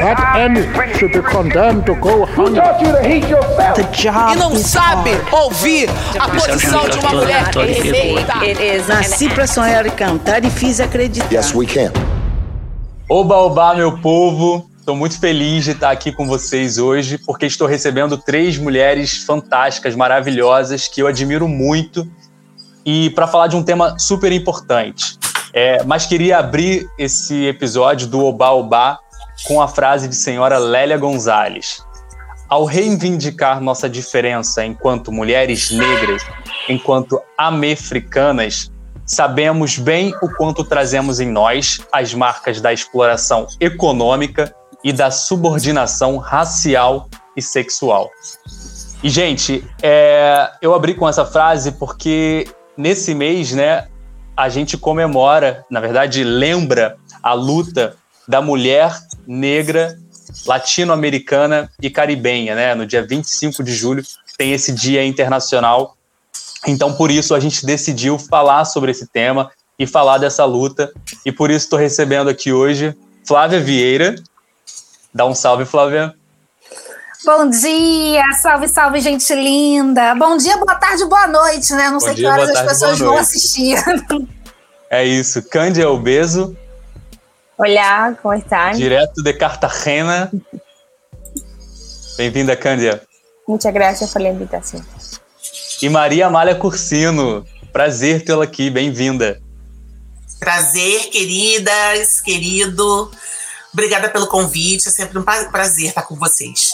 that any should be condemned to go hungry. The job E não sabe ouvir a posição de uma mulher. Nasci pra sonhar e cantar e fiz acreditar. Yes, we can. Oba, oba, meu povo! Estou muito feliz de estar aqui com vocês hoje, porque estou recebendo três mulheres fantásticas, maravilhosas, que eu admiro muito, e para falar de um tema super importante. É, mas queria abrir esse episódio do Oba Oba com a frase de senhora Lélia Gonzalez. Ao reivindicar nossa diferença enquanto mulheres negras, enquanto amefricanas, sabemos bem o quanto trazemos em nós as marcas da exploração econômica e da subordinação racial e sexual. E, gente, é, eu abri com essa frase porque nesse mês, né, a gente comemora, na verdade, lembra a luta da mulher negra latino-americana e caribenha, né? No dia 25 de julho tem esse dia internacional. Então, por isso, a gente decidiu falar sobre esse tema e falar dessa luta. E por isso estou recebendo aqui hoje Flávia Vieira. Dá um salve, Flávia. Bom dia, salve, salve, gente linda. Bom dia, boa tarde, boa noite, né? Não Bom sei dia, que horas boa as tarde, pessoas vão assistir. É isso. Cândia Obeso, Hola, ¿cómo están? direto de Cartagena. Bem-vinda, Cândia. Muchas gracias por la invitación. E Maria Amália Cursino. Prazer tê-la aqui, bem-vinda. Prazer, queridas, querido. Obrigada pelo convite. É sempre um pra- prazer estar com vocês.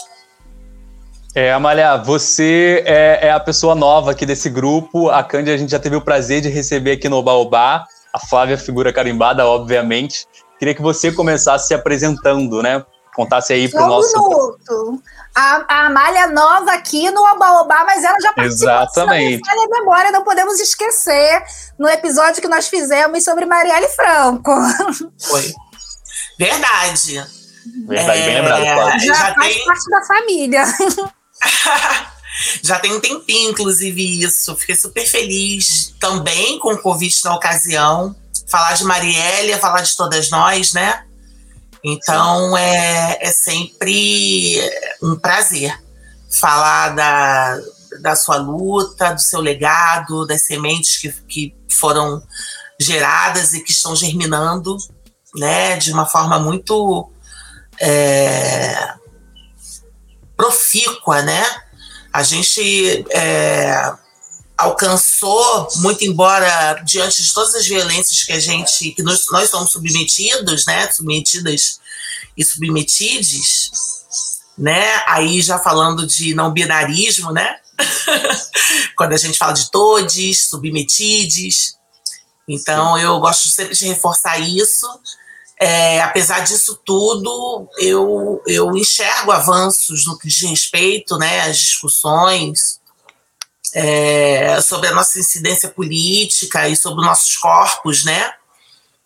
É, Amália, você é, é a pessoa nova aqui desse grupo. A Cândia a gente já teve o prazer de receber aqui no Baobá. A Flávia, figura carimbada, obviamente. Queria que você começasse se apresentando, né? Contasse aí pro Só um nosso. minuto. A, a Amália nova aqui no Oba-Oba, mas ela já participou. Exatamente. Falha a memória, não podemos esquecer no episódio que nós fizemos sobre Marielle Franco. Foi. Verdade. Verdade, bem É, lembrado, Flávia. Já, Já faz tem- parte da família. Já tem um tempinho, inclusive, isso. Fiquei super feliz também com o convite na ocasião. Falar de Marielle, é falar de todas nós, né? Então é, é sempre um prazer falar da, da sua luta, do seu legado, das sementes que, que foram geradas e que estão germinando, né? De uma forma muito é, profícua, né? A gente é, alcançou, muito embora diante de todas as violências que a gente, que nós, nós somos submetidos, né? Submetidas e submetides, né? Aí já falando de não binarismo, né? Quando a gente fala de todes, submetides. Então eu gosto sempre de reforçar isso. É, apesar disso tudo, eu, eu enxergo avanços no que diz respeito né, às discussões é, sobre a nossa incidência política e sobre nossos corpos, né?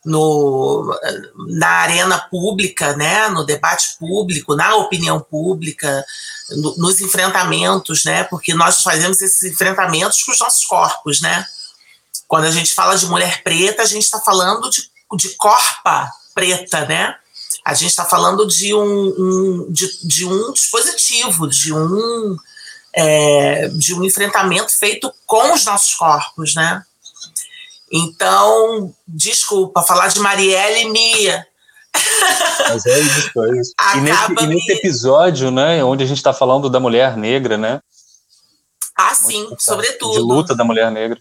No, na arena pública, né, no debate público, na opinião pública, no- nos enfrentamentos, né, porque nós fazemos esses enfrentamentos com os nossos corpos, né. Quando a gente fala de mulher preta, a gente está falando de, de corpa preta, né? A gente está falando de um, um- de, de um dispositivo, de um é, de um enfrentamento feito com os nossos corpos, né? Então, desculpa, falar de Marielle me Mas é isso, é isso. E nesse, e nesse episódio, né, onde a gente está falando da mulher negra, né? Ah, sim, sobretudo. De luta da mulher negra.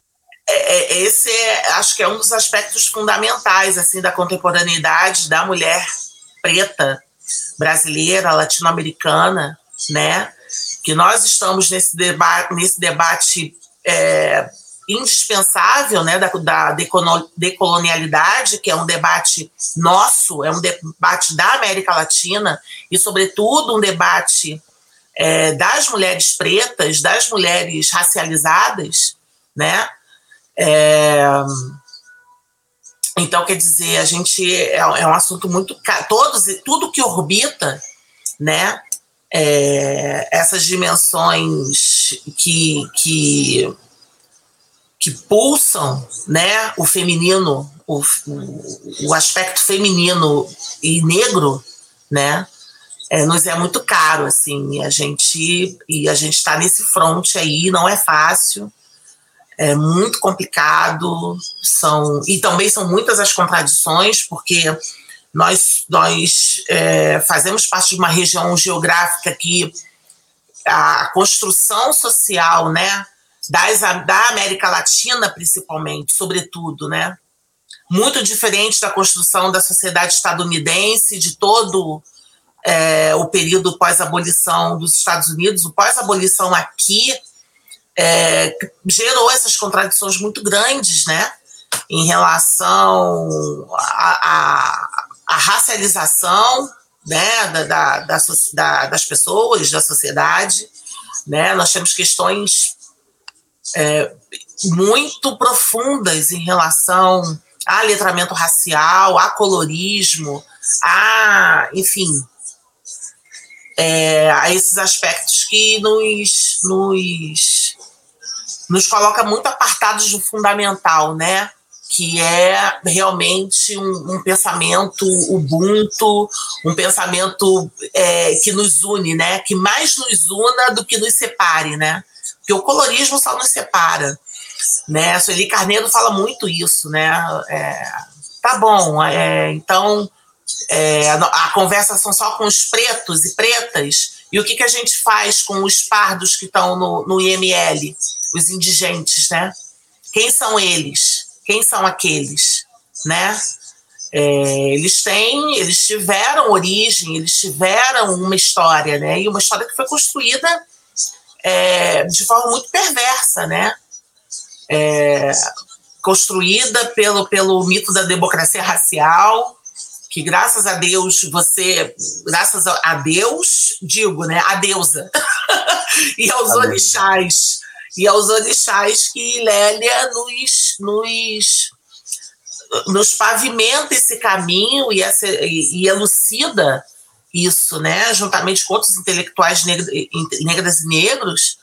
É, é, esse é, acho que é um dos aspectos fundamentais assim da contemporaneidade da mulher preta brasileira, latino-americana, né? Que nós estamos nesse debate, nesse debate é, indispensável, né, da, da decolonialidade, que é um debate nosso, é um debate da América Latina e, sobretudo, um debate é, das mulheres pretas, das mulheres racializadas, né? É, então, quer dizer, a gente é, é um assunto muito. Todos, tudo que orbita, né? É, essas dimensões que, que, que pulsam né, o feminino, o, o, aspecto feminino e negro, né? é, nos é muito caro, assim, a gente e a gente está nesse front aí, não é fácil, é muito complicado, são e também são muitas as contradições, porque nós nós é, fazemos parte de uma região geográfica que a construção social, né, das, da América Latina, principalmente, sobretudo, né, muito diferente da construção da sociedade estadunidense, de todo é, o período pós-abolição dos Estados Unidos, o pós-abolição aqui é, gerou essas contradições muito grandes, né, em relação à racialização né, da, da, da, da, das pessoas, da sociedade. Né? Nós temos questões é, muito profundas em relação a letramento racial, a colorismo, a, enfim, é, a esses aspectos que nos, nos, nos coloca muito apartados do fundamental, né? Que é realmente um, um pensamento ubuntu, um pensamento é, que nos une, né? Que mais nos una do que nos separe, né? Porque o colorismo só nos separa né? A Sueli Carneiro fala muito isso, né? É, tá bom, é, então é, a conversa são só com os pretos e pretas, e o que, que a gente faz com os pardos que estão no, no IML, os indigentes, né? Quem são eles? Quem são aqueles, né? É, eles têm, eles tiveram origem, eles tiveram uma história, né? E uma história que foi construída é, de forma muito perversa, né? é, construída pelo, pelo mito da democracia racial, que graças a Deus você, graças a Deus, digo, né, a deusa, e aos Amém. orixás, e aos orixás que Lélia nos, nos, nos pavimenta esse caminho e, essa, e, e elucida isso, né, juntamente com outros intelectuais negras e negros,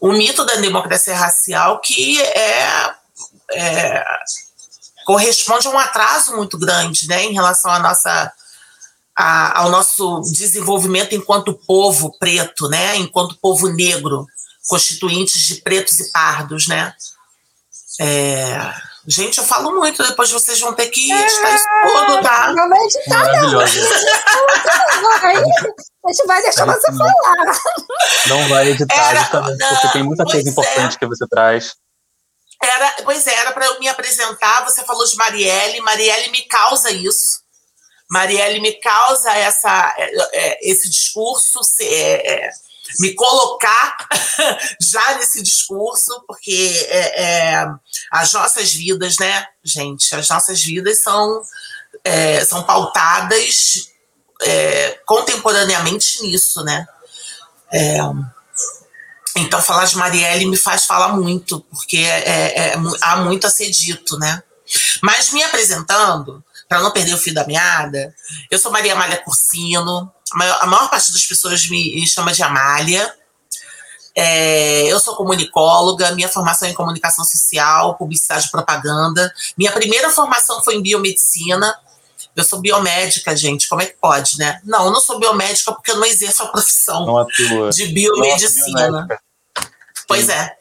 o mito da democracia racial que é, é, corresponde a um atraso muito grande né, em relação à nossa, a, ao nosso desenvolvimento enquanto povo preto, né, enquanto povo negro, constituintes de pretos e pardos. Né. É, gente, eu falo muito, depois vocês vão ter que é, editar isso tudo, tá? Não vai editar, não. A gente vai deixar você falar. Não vai editar, Era- justamente não, porque tem muita coisa pois importante é. que você traz. Era, pois é, era para eu me apresentar. Você falou de Marielle. Marielle me causa isso. Marielle me causa essa, é, é, esse discurso, é, é, me colocar já nesse discurso, porque é, é, as nossas vidas, né, gente, as nossas vidas são, é, são pautadas é, contemporaneamente nisso, né? É, então, falar de Marielle me faz falar muito, porque é- há muito a ser dito, né? Mas me apresentando, para não perder o fio da meada, eu sou Maria Amália Cursino, a maior, parte das pessoas me, chama de Amália. É, eu sou comunicóloga, minha formação é em comunicação social, publicidade e propaganda. Minha primeira formação foi em biomedicina. Eu sou biomédica, gente, como é que pode, né? Não, eu não sou biomédica porque eu não exerço a profissão Não atua. de Nossa, biomedicina. biomédica. Pois é.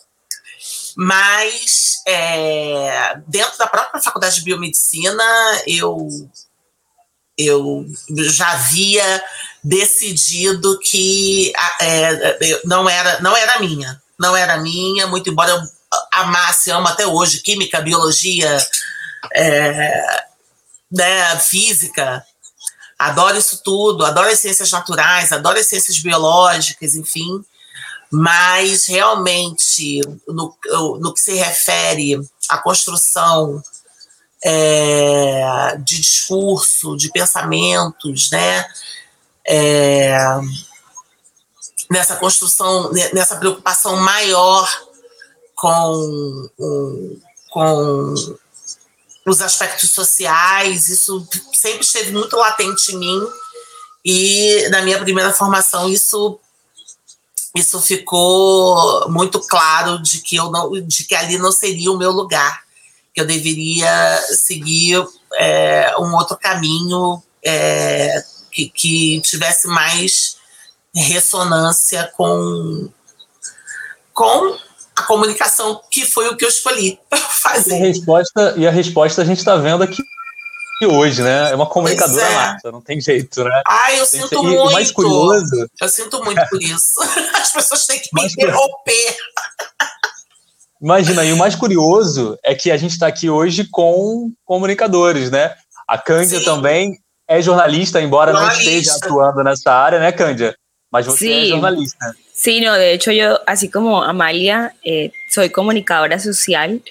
Mas é, dentro da própria faculdade de biomedicina, eu, eu já havia decidido que é, eu- não, era, não era minha. Não era minha, muito embora eu amasse, amo até hoje, química, biologia, é, né, física. Adoro isso tudo, adoro as ciências naturais, adoro as ciências biológicas, enfim mas realmente no, no que se refere à construção é, de discurso, de pensamentos, né? É, nessa construção, ne- nessa preocupação maior com, com os aspectos sociais, isso sempre esteve muito latente em mim. E na minha primeira formação isso isso ficou muito claro de que eu não, de que ali não seria o meu lugar, que eu deveria seguir é, um outro caminho é, que, que tivesse mais ressonância com, com a comunicação, que foi o que eu escolhi fazer. E a resposta, e a, resposta a gente está vendo aqui hoje, né? É uma comunicadora é. não tem jeito, né? Ai, eu tem sinto muito. O mais curioso. Eu sinto muito por isso. As pessoas têm que me interromper. Imagina, e o mais curioso é que a gente está aqui hoje com comunicadores, né? A Cândia Sim. também é jornalista, embora jornalista. não esteja atuando nessa área, né, Cândia? Mas você sí. é jornalista. Sí, no, de hecho yo, así como Amalia, eh, soy comunicadora social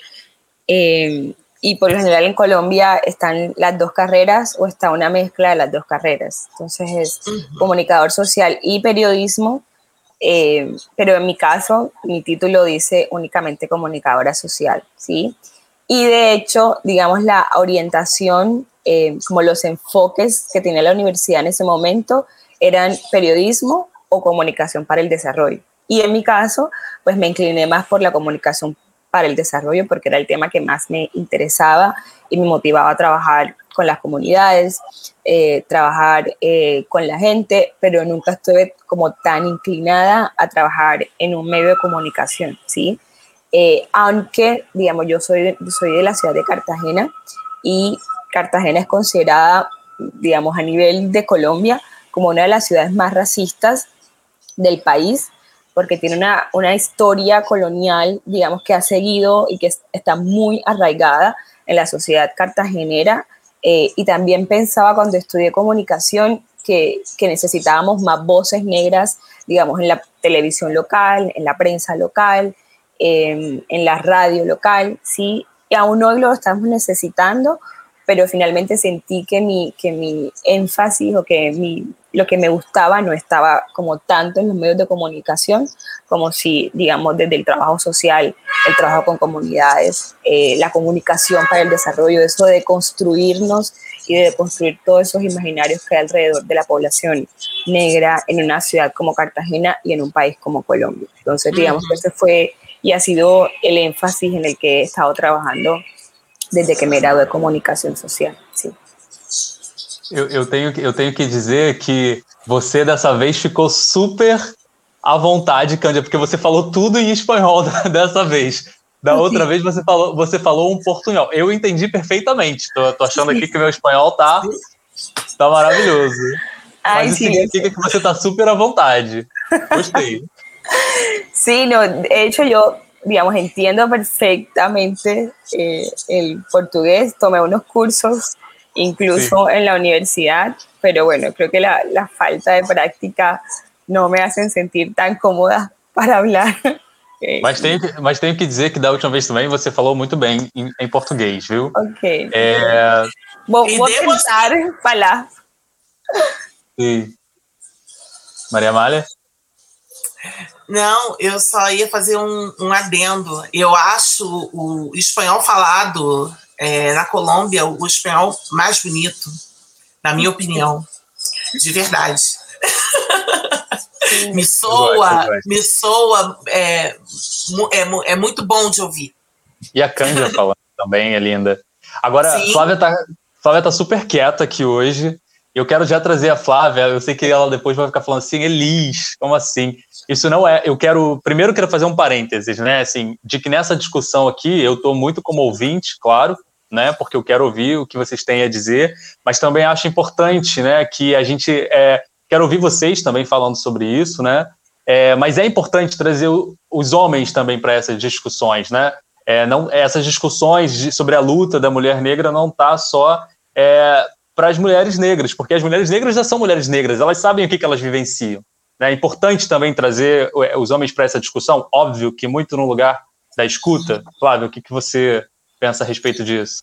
eh, y por lo general en Colombia están las dos carreras o está una mezcla de las dos carreras. Entonces es uh -huh. comunicador social y periodismo, eh, pero en mi caso mi título dice únicamente comunicadora social, ¿sí? Y de hecho, digamos, la orientación, eh, como los enfoques que tenía la universidad en ese momento eran periodismo o comunicación para el desarrollo. Y en mi caso, pues me incliné más por la comunicación para el desarrollo porque era el tema que más me interesaba y me motivaba a trabajar con las comunidades, eh, trabajar eh, con la gente, pero nunca estuve como tan inclinada a trabajar en un medio de comunicación, ¿sí? Eh, aunque, digamos, yo soy soy de la ciudad de Cartagena y Cartagena es considerada, digamos, a nivel de Colombia como una de las ciudades más racistas del país, porque tiene una, una historia colonial, digamos, que ha seguido y que está muy arraigada en la sociedad cartagenera. Eh, y también pensaba cuando estudié comunicación que, que, necesitábamos más voces negras, digamos, en la televisión local, en la prensa local, eh, en la radio local, ¿sí? Y aún hoy lo estamos necesitando, pero finalmente sentí que mi, que mi énfasis o que mi, lo que me gustaba no estaba como tanto en los medios de comunicación como si, digamos, desde el trabajo social, el trabajo con comunidades, eh, la comunicación para el desarrollo, eso de construirnos y de construir todos esos imaginarios que hay alrededor de la población negra en una ciudad como Cartagena y en un país como Colombia. Entonces, digamos que ese fue y ha sido el énfasis en el que he estado trabajando desde que me gradué de comunicação social. Sim. Eu, eu, tenho, eu tenho que dizer que você dessa vez ficou super à vontade, Cândia, porque você falou tudo em espanhol dessa vez. Da outra vez você falou, você falou um portunhol. Eu entendi perfeitamente. Tô, tô achando aqui que meu espanhol tá, tá maravilhoso. Ai, Mas isso significa que você tá super à vontade. Gostei. Sí, no, de hecho yo digamos, entiendo perfectamente eh, el portugués, tomé unos cursos incluso sí. en la universidad, pero bueno, creo que la, la, falta de práctica no me hacen sentir tan cómoda para hablar. Mas tenho, que, mas tenho que dizer que da última vez também você falou muito bem em, em português, viu? Ok. É... Vou, vou tentar falar. Sim. Maria Amália? Não, eu só ia fazer um, um adendo. Eu acho o espanhol falado é, na Colômbia o espanhol mais bonito, na minha opinião, de verdade. me soa, me soa, é, é, é, muito bom de ouvir. E a Cândia falando também é linda. Agora, Sim. Flávia tá, Flávia tá super quieta aqui hoje. Eu quero já trazer a Flávia. Eu sei que ela depois vai ficar falando assim, Elis, como assim? Isso não é. Eu quero. Primeiro, quero fazer um parênteses, né? Assim, de que nessa discussão aqui eu estou muito como ouvinte, claro, né? Porque eu quero ouvir o que vocês têm a dizer, mas também acho importante, né? Que a gente. É, quero ouvir vocês também falando sobre isso, né? É, mas é importante trazer os homens também para essas discussões, né? É, não, essas discussões de, sobre a luta da mulher negra não tá só é, para as mulheres negras, porque as mulheres negras já são mulheres negras, elas sabem o que, que elas vivenciam. É importante também trazer é, os homens para essa discussão, óbvio que muito no lugar da escuta. Flávio, o que, que você pensa a respeito disso?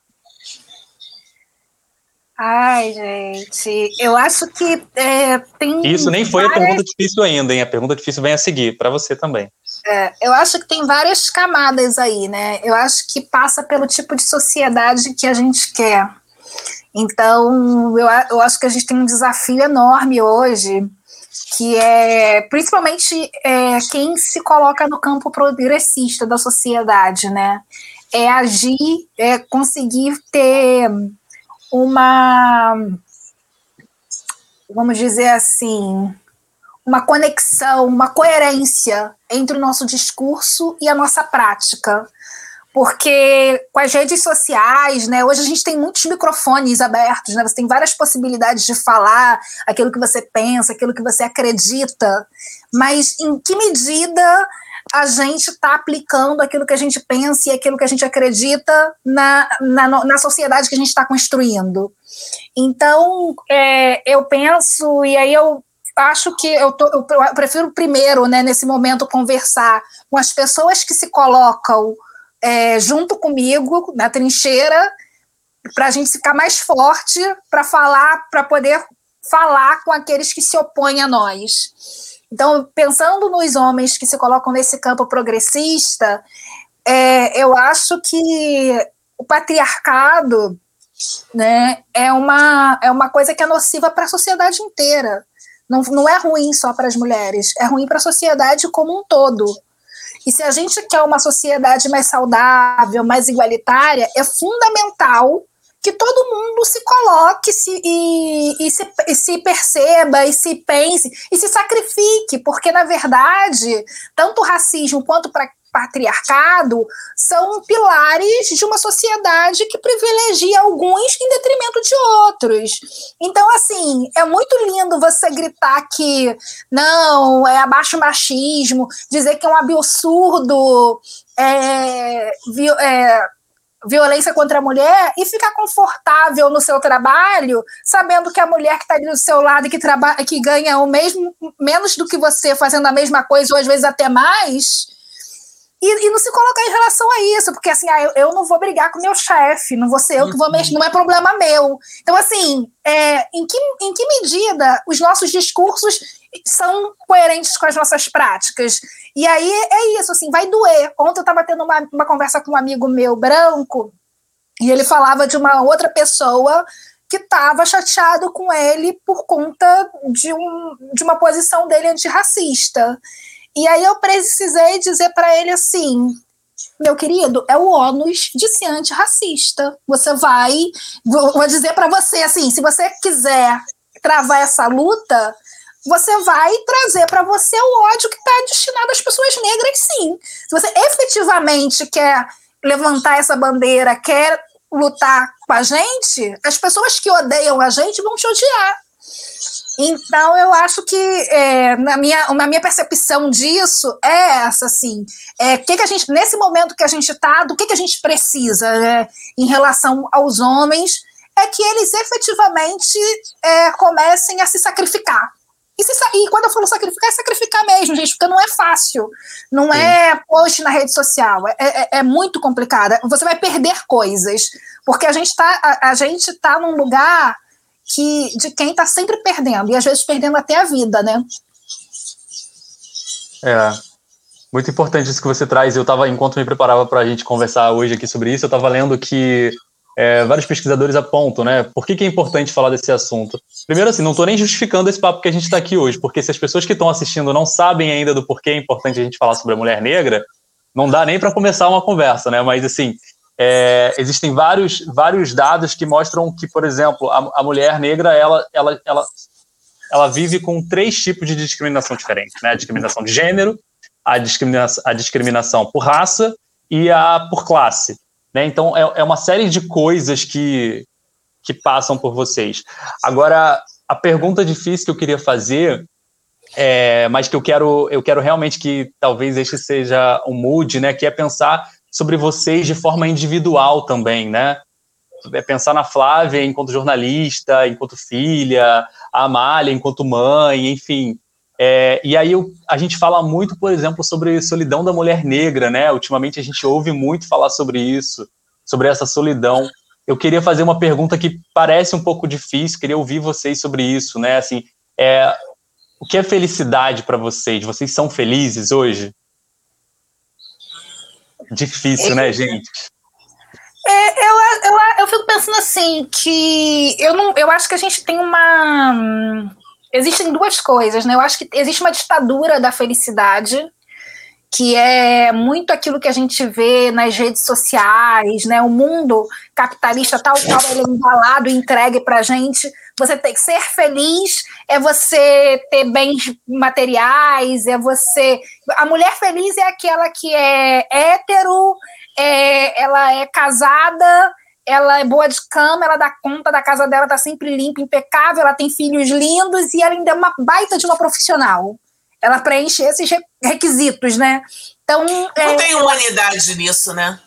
Ai, gente, eu acho que é, tem. Isso nem foi várias... a pergunta difícil ainda, hein? A pergunta difícil vem a seguir, para você também. É, eu acho que tem várias camadas aí, né? Eu acho que passa pelo tipo de sociedade que a gente quer. Então, eu, eu acho que a gente tem um desafio enorme hoje que é principalmente é, quem se coloca no campo progressista da sociedade, né? É agir, é conseguir ter uma vamos dizer assim, uma conexão, uma coerência entre o nosso discurso e a nossa prática. Porque com as redes sociais, né, hoje a gente tem muitos microfones abertos, né, você tem várias possibilidades de falar aquilo que você pensa, aquilo que você acredita, mas em que medida a gente está aplicando aquilo que a gente pensa e aquilo que a gente acredita na, na, na sociedade que a gente está construindo. Então, é, eu penso, e aí eu acho que eu, tô, eu prefiro primeiro, né, nesse momento, conversar com as pessoas que se colocam é, junto comigo na trincheira, para a gente ficar mais forte, para falar, para poder falar com aqueles que se opõem a nós. Então, pensando nos homens que se colocam nesse campo progressista, é, eu acho que o patriarcado né, é, uma, é uma coisa que é nociva para a sociedade inteira. Não, não é ruim só para as mulheres, é ruim para a sociedade como um todo. E se a gente quer uma sociedade mais saudável, mais igualitária, é fundamental que todo mundo se coloque se, e, e, se, e se perceba, e se pense, e se sacrifique, porque, na verdade, tanto o racismo quanto para patriarcado são pilares de uma sociedade que privilegia alguns em detrimento de outros. Então, assim, é muito lindo você gritar que não, é abaixo machismo, dizer que é um absurdo é, é, violência contra a mulher e ficar confortável no seu trabalho, sabendo que a mulher que está ali do seu lado e que, trabalha, que ganha o mesmo, menos do que você, fazendo a mesma coisa, ou às vezes até mais, e, e, não se colocar em relação a isso, porque assim, ah, eu, eu não vou brigar com meu chefe, não vou ser eu que vou mexer, não é problema meu. Então, assim, é, em, que, em que medida os nossos discursos são coerentes com as nossas práticas? E aí é isso, assim, vai doer. Ontem eu estava tendo uma, uma conversa com um amigo meu branco, e ele falava de uma outra pessoa que estava chateado com ele por conta de, um, de uma posição dele antirracista. E aí eu precisei dizer para ele assim: meu querido, é o ônus de ser antirracista. Você vai. Vou dizer para você assim: se você quiser travar essa luta, você vai trazer para você o ódio que está destinado às pessoas negras, sim. Se você efetivamente quer levantar essa bandeira, quer lutar com a gente, as pessoas que odeiam a gente vão te odiar. Então, eu acho que é, na, minha, na minha percepção disso é essa, assim. É, que que a gente, nesse momento que a gente está, do que, que a gente precisa né, em relação aos homens, é que eles efetivamente é, comecem a se sacrificar. E, se, e, quando eu falo sacrificar, é sacrificar mesmo, gente, porque não é fácil. Não Sim. é post na rede social. É, é, é, muito complicado. Você vai perder coisas. Porque a gente está a, a gente tá num lugar que de quem está sempre perdendo, e às vezes perdendo até a vida, né? É. Muito importante isso que você traz. Eu estava, enquanto me preparava para a gente conversar hoje aqui sobre isso, eu estava lendo que é, vários pesquisadores apontam, né? Por que, que, é importante falar desse assunto? Primeiro, assim, não estou nem justificando esse papo que a gente está aqui hoje, porque se as pessoas que estão assistindo não sabem ainda do porquê é importante a gente falar sobre a mulher negra, não dá nem para começar uma conversa, né? Mas, assim, é, existem vários, vários dados que mostram que, por exemplo, a, a mulher negra ela, ela, ela, ela vive com três tipos de discriminação diferentes: né? a discriminação de gênero, a discriminação, a discriminação por raça e a por classe. Né? Então, é, é uma série de coisas que, que passam por vocês. Agora, a pergunta difícil que eu queria fazer é, mas que eu quero, eu quero realmente que talvez este seja um mood, né? Que é pensar sobre vocês de forma individual também, né? É pensar na Flávia enquanto jornalista, enquanto filha, a Amália enquanto mãe, enfim. É, e aí eu, a gente fala muito, por exemplo, sobre solidão da mulher negra, né? Ultimamente a gente ouve muito falar sobre isso, sobre essa solidão. Eu queria fazer uma pergunta que parece um pouco difícil, queria ouvir vocês sobre isso, né? Assim, é, o que é felicidade para vocês? Vocês são felizes hoje? Difícil, né, gente? É, eu, eu, eu fico pensando assim, que eu não. Eu acho que a gente tem uma. Existem duas coisas, né? Eu acho que existe uma ditadura da felicidade que é muito aquilo que a gente vê nas redes sociais, né? O mundo capitalista tal qual ele é embalado entregue para gente. Você tem que ser feliz, é você ter bens materiais, é você. A mulher feliz é aquela que é hétero, é, ela é casada, ela é boa de cama, ela dá conta da casa dela, tá sempre limpa, impecável, ela tem filhos lindos e ela ainda é uma baita de uma profissional ela preenche esses requisitos, né? Então, não é, tem humanidade nisso, né?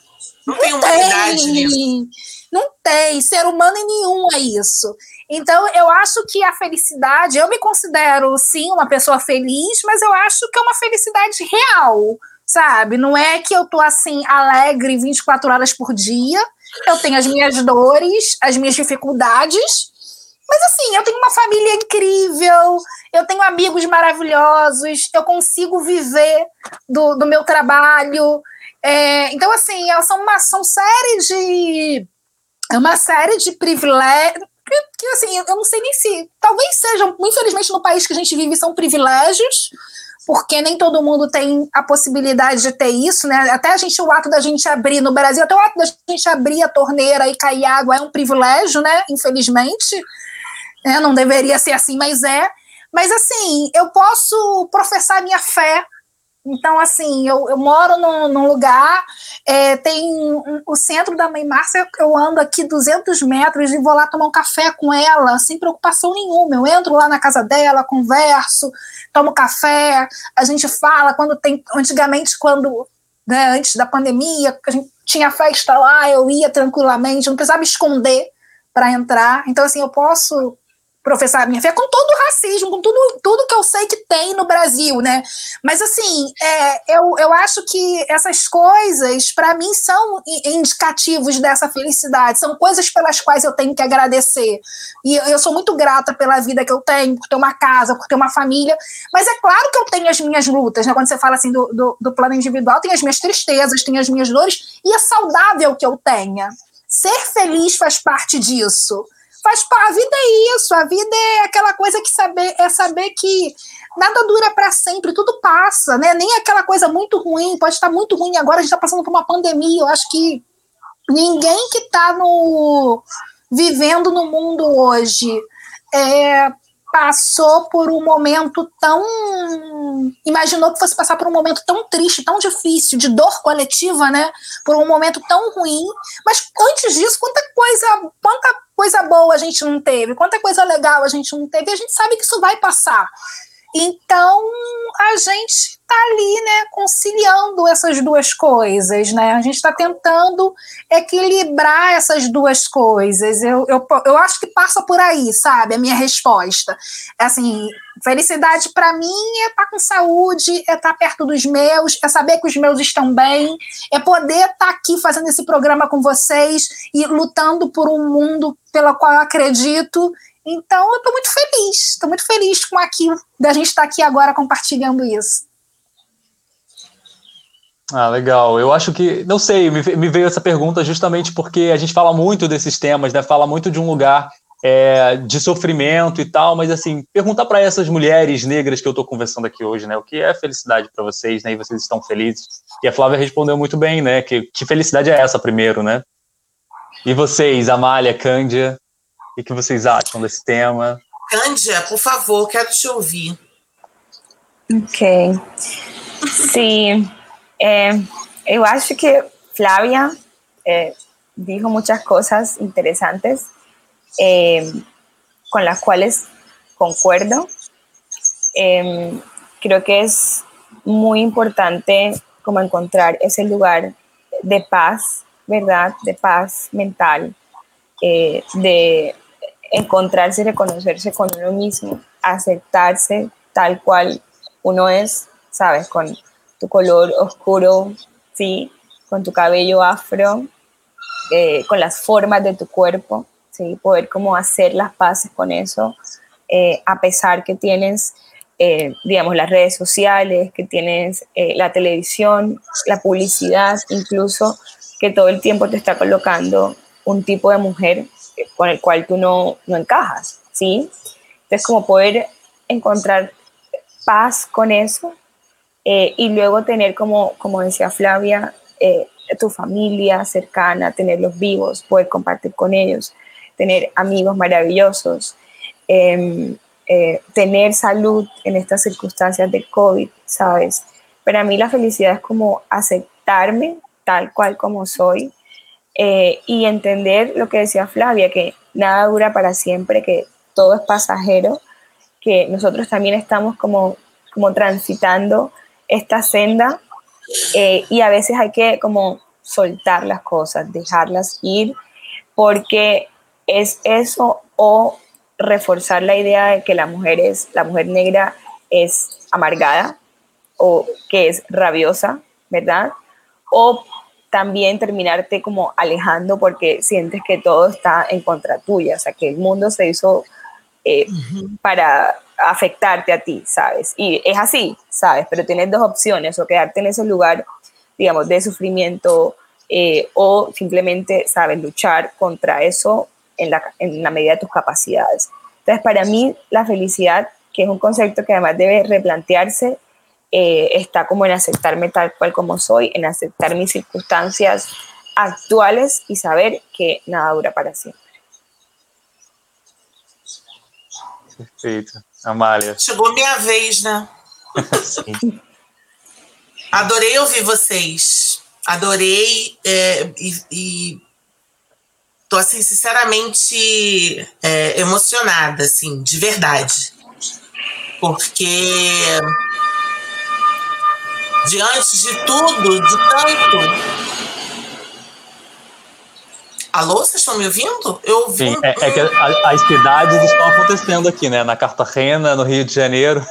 Não, não tem humanidade tem, nisso. Não tem, ser humano em nenhum é isso. Então, eu acho que a felicidade, eu me considero, sim, uma pessoa feliz, mas eu acho que é uma felicidade real, sabe? Não é que eu tô, assim, alegre 24 horas por dia, eu tenho as minhas dores, as minhas dificuldades, mas assim, eu tenho uma família incrível, eu tenho amigos maravilhosos, eu consigo viver do, do meu trabalho. É, então, assim, são uma são série de. É uma série de privilégios. Que, que, assim, eu não sei nem se. Talvez sejam, infelizmente, no país que a gente vive, são privilégios, porque nem todo mundo tem a possibilidade de ter isso, né? Até a gente, o ato da gente abrir no Brasil, até o ato da gente abrir a torneira e cair água é um privilégio, né? Infelizmente né? Não deveria ser assim, mas é. Mas assim, eu posso professar minha fé. Então, assim, eu, eu moro num, num lugar, é, tem um, o centro da mãe Márcia, eu ando aqui 200 metros e vou lá tomar um café com ela, sem preocupação nenhuma. Eu entro lá na casa dela, converso, tomo café, a gente fala. Quando tem, antigamente, quando, né, antes da pandemia, a gente tinha festa lá, eu ia tranquilamente, não precisava esconder para entrar. Então, assim, eu posso professar a minha fé com todo o racismo, com tudo, tudo que eu sei que tem no Brasil, né? Mas assim, é, eu, eu acho que essas coisas, para mim, são indicativos dessa felicidade, são coisas pelas quais eu tenho que agradecer. E eu sou muito grata pela vida que eu tenho, por ter uma casa, por ter uma família. Mas é claro que eu tenho as minhas lutas, né? Quando você fala assim do, do, do plano individual, tem as minhas tristezas, tem as minhas dores, e é saudável que eu tenha. Ser feliz faz parte disso faz a vida é isso, a vida é aquela coisa que saber é saber que nada dura para sempre, tudo passa, né? Nem aquela coisa muito ruim, pode estar muito ruim agora, a gente está passando por uma pandemia, eu acho que ninguém que está no vivendo no mundo hoje é, passou por um momento tão. imaginou que fosse passar por um momento tão triste, tão difícil, de dor coletiva, né? Por um momento tão ruim. Mas antes disso, quanta coisa, quanta coisa boa a gente não teve, quanta coisa legal a gente não teve, a gente sabe que isso vai passar. Então, a gente está ali, né, conciliando essas duas coisas, né? A gente está tentando equilibrar essas duas coisas. Eu, eu, eu acho que passa por aí, sabe? A minha resposta. Assim, felicidade para mim é estar tá com saúde, é estar tá perto dos meus, é saber que os meus estão bem, é poder estar tá aqui fazendo esse programa com vocês e lutando por um mundo pelo qual eu acredito então, eu estou muito feliz, estou muito feliz com aquilo, da gente estar tá aqui agora compartilhando isso. Ah, legal. Eu acho que, não sei, me, veio essa pergunta justamente porque a gente fala muito desses temas, né? Fala muito de um lugar é, de sofrimento e tal, mas assim, perguntar para essas mulheres negras que eu estou conversando aqui hoje, né? O que é felicidade para vocês, né? E vocês estão felizes? E a Flávia respondeu muito bem, né? Que, que felicidade é essa primeiro, né? E vocês, Amália, Cândia? O que vocês acham desse tema? Cândia, por favor, quero te ouvir. Ok. Sim, é, eu acho que Flávia é, dijo muchas cosas interesantes eh, con las cuales concuerdo. Eh, creo que es muy importante como encontrar ese lugar de paz, ¿verdad? De paz mental, eh, de encontrarse, reconocerse con uno mismo, aceptarse tal cual uno es, ¿sabes? Con tu color oscuro, sí, con tu cabello afro, eh, con las formas de tu cuerpo, sí, poder como hacer las paces con eso, eh, a pesar que tienes, eh, digamos, las redes sociales, que tienes la televisión, la publicidad, incluso que todo el tiempo te está colocando un tipo de mujer con el cual tú no, no encajas, ¿sí? Entonces, como poder encontrar paz con eso, eh, y luego tener, como, como decía Flavia, eh, tu familia cercana, tenerlos vivos, poder compartir con ellos, tener amigos maravillosos, em, eh, tener salud en estas circunstancias de COVID, ¿sabes? Para mí la felicidad es como aceptarme tal cual como soy eh, y entender lo que decía Flavia, que nada dura para siempre, que todo es pasajero, que nosotros también estamos como, como transitando esta senda eh, y a veces hay que como soltar las cosas, dejarlas ir, porque es eso o reforzar la idea de que la mujer es, la mujer negra es amargada o que es rabiosa, ¿verdad? O también terminarte como alejando porque sientes que todo está en contra tuya, o sea, que el mundo se hizo eh, para afectarte a ti, ¿sabes? Y es así, ¿sabes? Pero tienes dos opciones, o quedarte en ese lugar, digamos, de sufrimiento, eh, o simplemente, ¿sabes? Luchar contra eso en la, en la medida de tus capacidades. Entonces, para mí, la felicidad, que es un concepto que además debe replantearse, eh, está como en aceptarme tal cual como soy, en aceptar mis circunstancias actuales y saber que nada dura para siempre. Perfeito. Amália. Chegou minha vez, né? Adorei ouvir vocês. Adorei é, e, e tô assim sinceramente é, emocionada, assim, de verdade, porque diante de tudo, de tanto Alô, vocês estão me ouvindo? Eu ouvi Sim, é, é que as cidades estão acontecendo aqui, né? Na Cartagena, no Rio de Janeiro.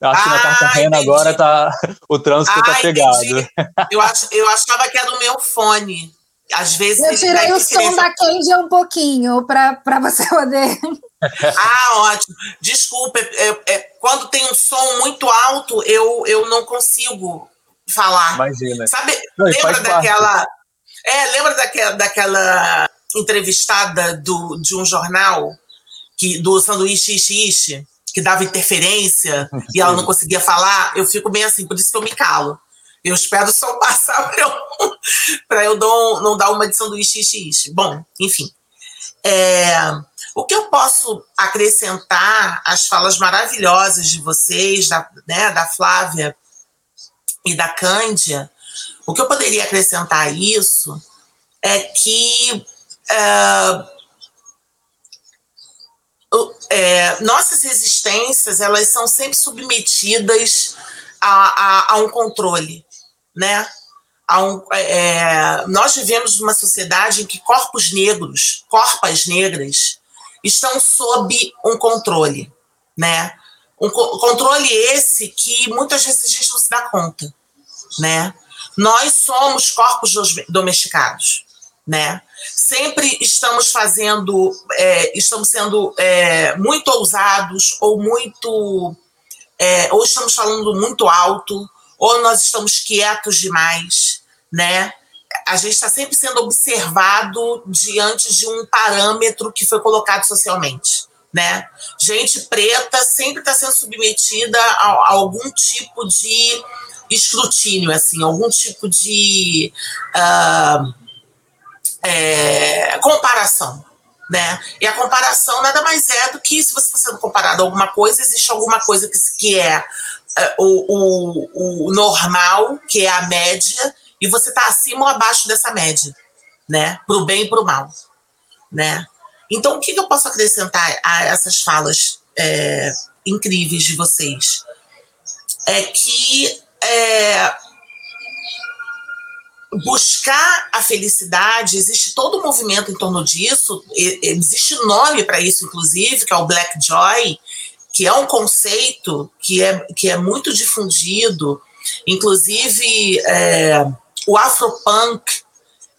Eu acho que na Ah, Cartagena entendi. agora tá, o trânsito tá Ah, pegado. entendi. Eu, ach, eu achava que era o meu fone. Às vezes Eu tirei o som da Kenji um pouquinho para você poder. Ah, ótimo. Desculpa, é- é- quando tem um som muito alto, eu, eu não consigo falar. Imagina. Sabe, Não, lembra faz parte. daquela. É, lembra daquela, daquela entrevistada do, de um jornal que, do sanduíche ishi, ishi, que dava interferência e ela não conseguia falar? Eu fico bem assim, por isso que eu me calo. Eu espero som passar para eu, pra eu não, não dar uma de sanduíche ishi. Bom, enfim. É, o que eu posso acrescentar às falas maravilhosas de vocês, da, né, da Flávia e da Cândia, o que eu poderia acrescentar a isso é que é, é, nossas existências elas são sempre submetidas a, a, a um controle, né? Um, é, nós vivemos numa sociedade em que corpos negros, corpas negras, estão sob um controle, né? Um co- controle esse que muitas vezes a gente não se dá conta, né? Nós somos corpos dos- domesticados, né? Sempre estamos fazendo, é, estamos sendo é, muito ousados ou muito, é, ou estamos falando muito alto, ou nós estamos quietos demais, né? A gente está sempre sendo observado diante de um parâmetro que foi colocado socialmente, né? Gente preta sempre está sendo submetida a, a algum tipo de escrutínio, assim, algum tipo de ah, é, comparação, né? E a comparação nada mais é do que se você está sendo comparado a alguma coisa, existe alguma coisa que, que é, é, o, o, o normal, que é a média, e você está acima ou abaixo dessa média, né? Para o bem e para o mal, né? Então, o que, que eu posso acrescentar a essas falas é, incríveis de vocês? É que é, buscar a felicidade, existe todo um movimento em torno disso, existe nome para isso, inclusive, que é o Black Joy, que é um conceito que é, que é muito difundido, inclusive é, o Afropunk,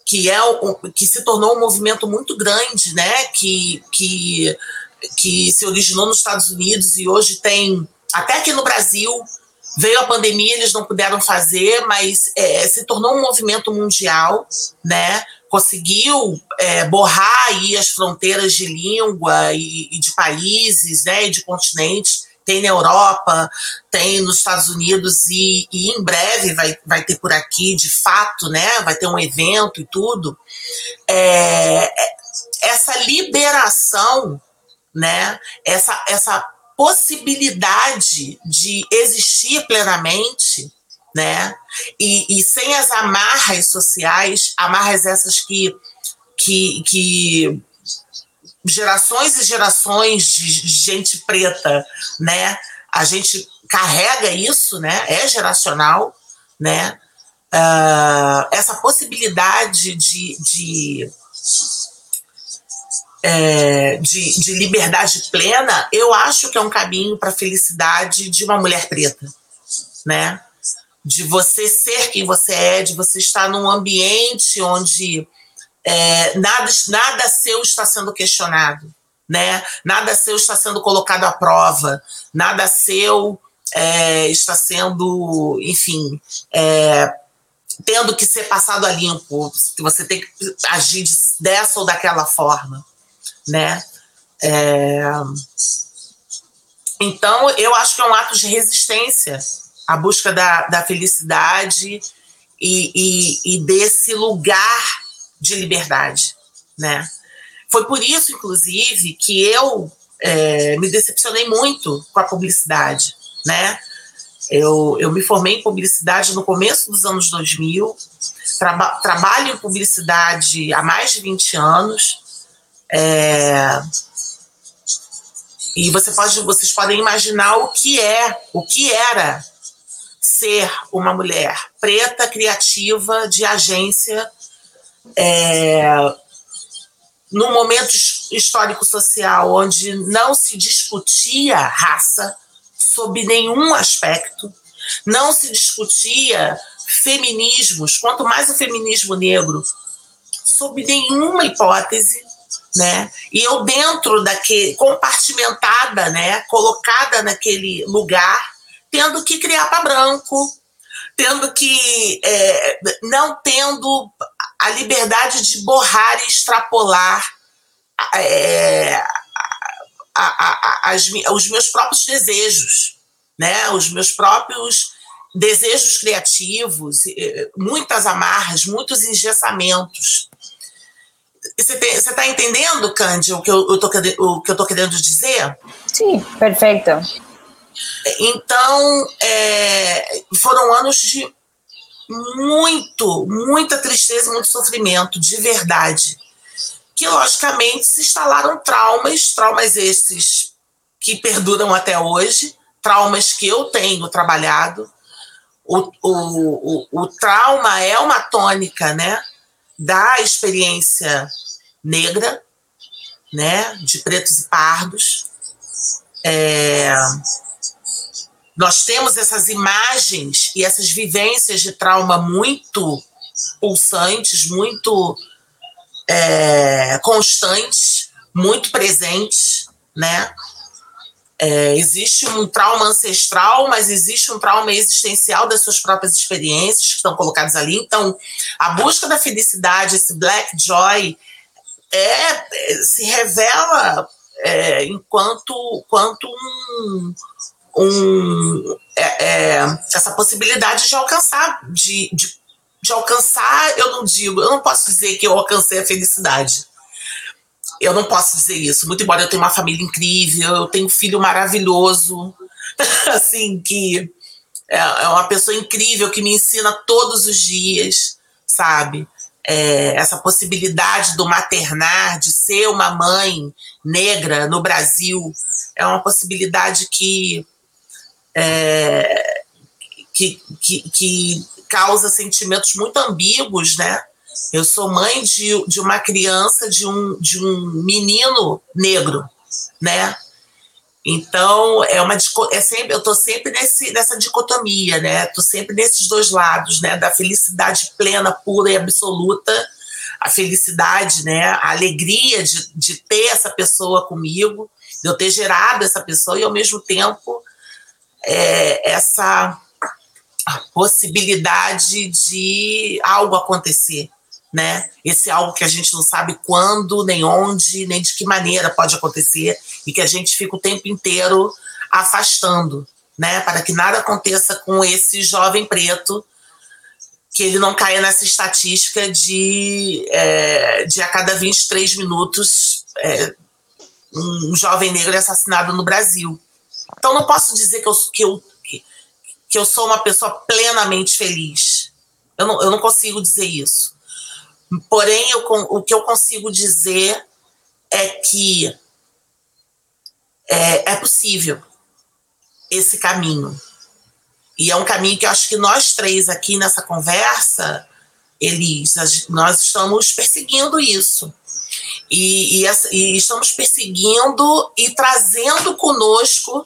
que, é o, que se tornou um movimento muito grande, né? Que, que, que se originou nos Estados Unidos e hoje tem, até aqui no Brasil, veio a pandemia, eles não puderam fazer, mas é, se tornou um movimento mundial, né? Conseguiu é, borrar aí as fronteiras de língua e, e de países, né? E de continentes. tem na Europa, tem nos Estados Unidos e, e, em breve vai, vai ter por aqui, de fato, né? Vai ter um evento e tudo. É, essa liberação, né? Essa, essa possibilidade de existir plenamente, né? E, e sem as amarras sociais, amarras essas que, que, que gerações e gerações de gente preta, né? A gente carrega isso, né? É geracional, né? Uh, essa possibilidade de, de é, de, de, liberdade plena, eu acho que é um caminho para a felicidade de uma mulher preta, né? De você ser quem você é, de você estar num ambiente onde é, nada, nada seu está sendo questionado, né? Nada seu está sendo colocado à prova, nada seu é, está sendo, enfim, é, tendo que ser passado a limpo, você tem que agir dessa ou daquela forma né? É... Então, eu acho que é um ato de resistência a busca da, da felicidade e, e, e desse lugar de liberdade, né? Foi por isso, inclusive, que eu é, me decepcionei muito com a publicidade, né? Eu, eu me formei em publicidade no começo dos anos 2000, traba, trabalho em publicidade há mais de 20 anos, é, e você pode, vocês podem imaginar o que é, o que era ser uma mulher preta, criativa, de agência, é, num momento histórico-social onde não se discutia raça sob nenhum aspecto, não se discutia feminismos, quanto mais o feminismo negro, sob nenhuma hipótese, né? E eu dentro daquele compartimentada, né, colocada naquele lugar, tendo que criar para branco, tendo que é, não tendo a liberdade de borrar e extrapolar é, a, a, a, as, os meus próprios desejos, né? Os meus próprios desejos criativos, muitas amarras, muitos engessamentos. Você está entendendo, Cândido, o que eu, tô, o que eu estou querendo dizer? Sim, perfeito. Então, é, foram anos de muito, muita tristeza, muito sofrimento, de verdade. Que, logicamente, se instalaram traumas, traumas esses que perduram até hoje, traumas que eu tenho trabalhado. O, o, o, o trauma é uma tônica, né? da experiência negra, né, de pretos e pardos. É, nós temos essas imagens e essas vivências de trauma muito pulsantes, muito é, constantes, muito presentes, né? É, existe um trauma ancestral, mas existe um trauma existencial das suas próprias experiências que estão colocadas ali. Então, a busca da felicidade, esse black joy, é, se revela é, enquanto, enquanto um, um é, é, essa possibilidade de alcançar, de, de, de alcançar, eu não digo, eu não posso dizer que eu alcancei a felicidade eu não posso dizer isso. Muito embora eu tenha uma família incrível, eu tenho um filho maravilhoso, assim, que é, é uma pessoa incrível que me ensina todos os dias, sabe? É, essa possibilidade do maternar, de ser uma mãe negra no Brasil, é uma possibilidade que, é, que, que, que causa sentimentos muito ambíguos, né? Eu sou mãe de, de uma criança, de um, de um menino negro, né? Então, é uma é sempre, eu estou sempre nesse, nessa dicotomia, né? Estou sempre nesses dois lados, né? Da felicidade plena, pura e absoluta, a felicidade, né? A alegria de, de ter essa pessoa comigo, de eu ter gerado essa pessoa, e ao mesmo tempo é, essa possibilidade de algo acontecer, né? Esse é algo que a gente não sabe quando, nem onde, nem de que maneira pode acontecer e que a gente fica o tempo inteiro afastando, né, para que nada aconteça com esse jovem preto, que ele não caia nessa estatística de, é, de a cada 23 minutos é, um jovem negro é assassinado no Brasil. Então não posso dizer que eu, que eu, que eu sou uma pessoa plenamente feliz. Eu não, eu não consigo dizer isso. Porém, eu, o que eu consigo dizer é que é, é possível esse caminho. E é um caminho que eu acho que nós três aqui nessa conversa, Elis, nós estamos perseguindo isso. E, e, e, estamos perseguindo e trazendo conosco,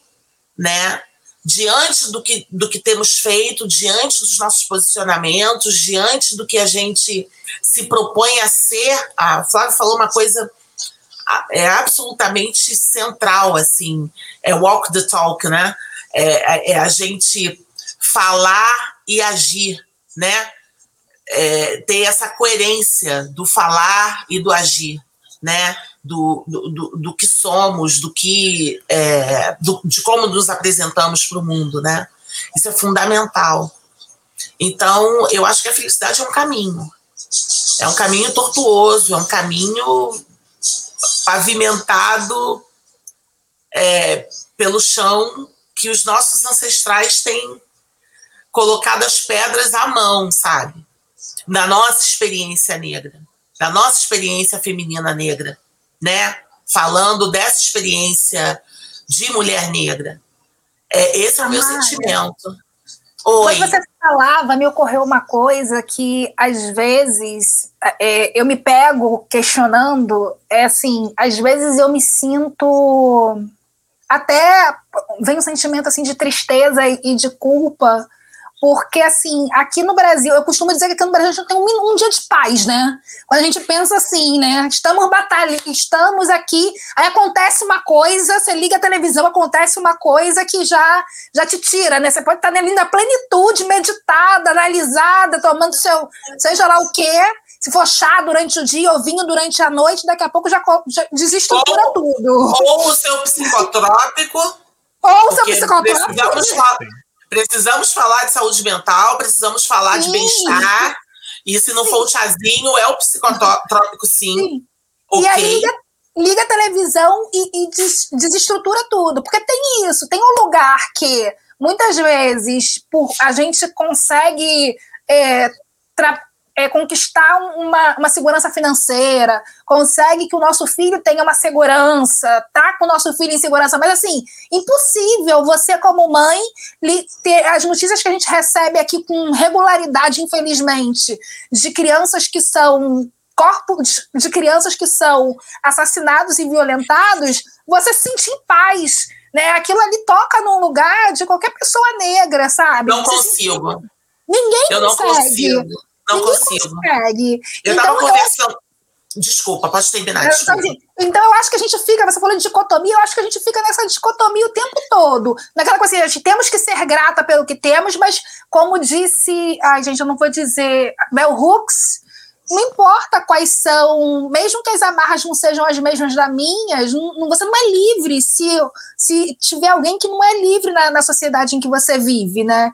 né, diante do que, do que temos feito, diante dos nossos posicionamentos, diante do que a gente se propõe a ser. A Flávia falou uma coisa é absolutamente central, assim, é walk the talk, né? É, é, é a gente falar e agir, né? É, ter essa coerência do falar e do agir, né? Do, do, do, que somos, do que é, do, de como nos apresentamos para o mundo, né? Isso é fundamental. Então, eu acho que a felicidade é um caminho. É um caminho tortuoso, é um caminho pavimentado é, pelo chão que os nossos ancestrais têm colocado as pedras à mão, sabe? Na nossa experiência negra, na nossa experiência feminina negra, né? Falando dessa experiência de mulher negra. É, esse é o meu sentimento. Oi. Quando você falava, me ocorreu uma coisa que às vezes é, eu me pego questionando, é assim, às vezes eu me sinto até vem um sentimento assim de tristeza e de culpa porque, assim, aqui no Brasil, eu costumo dizer que aqui no Brasil a gente tem um, um dia de paz, né? Quando a gente pensa assim, né? Estamos batalha, estamos aqui, aí acontece uma coisa, você liga a televisão, acontece uma coisa que já, já te tira, né? Você pode estar ali na plenitude, meditada, analisada, tomando seu, seja lá o quê, se for chá durante o dia ou vinho durante a noite, daqui a pouco já, já desestrutura ou, tudo. Ou o seu psicotrópico. Ou o seu psicotrópico. Precisamos falar de saúde mental, precisamos falar sim. de bem-estar. E se não sim. for o chazinho, é o psicotrópico, sim. sim. Okay. E aí liga, liga a televisão e, e des, desestrutura tudo. Porque tem isso, tem um lugar que muitas vezes por, a gente consegue é, é, conquistar uma, uma segurança financeira, consegue que o nosso filho tenha uma segurança, tá com o nosso filho em segurança, mas assim, impossível você, como mãe, ter as notícias que a gente recebe aqui com regularidade, infelizmente, de crianças que são corpos de crianças que são assassinados e violentados, você se sentir em paz. Né? Aquilo ali toca num lugar de qualquer pessoa negra, sabe? Não consigo. Ninguém eu consegue. não consigo. Não Ninguém consigo. Consegue. Eu então, conversando. Desculpa, pode terminar. Então, assim, então, eu acho que a gente fica, você falou de dicotomia, eu acho que a gente fica nessa dicotomia o tempo todo. Naquela coisa assim, a gente temos que ser grata pelo que temos, mas como disse, ai gente, eu não vou dizer, Mel Hooks, não importa quais são, mesmo que as amarras não sejam as mesmas das minhas, não, você não é livre se, se tiver alguém que não é livre na, na sociedade em que você vive, né?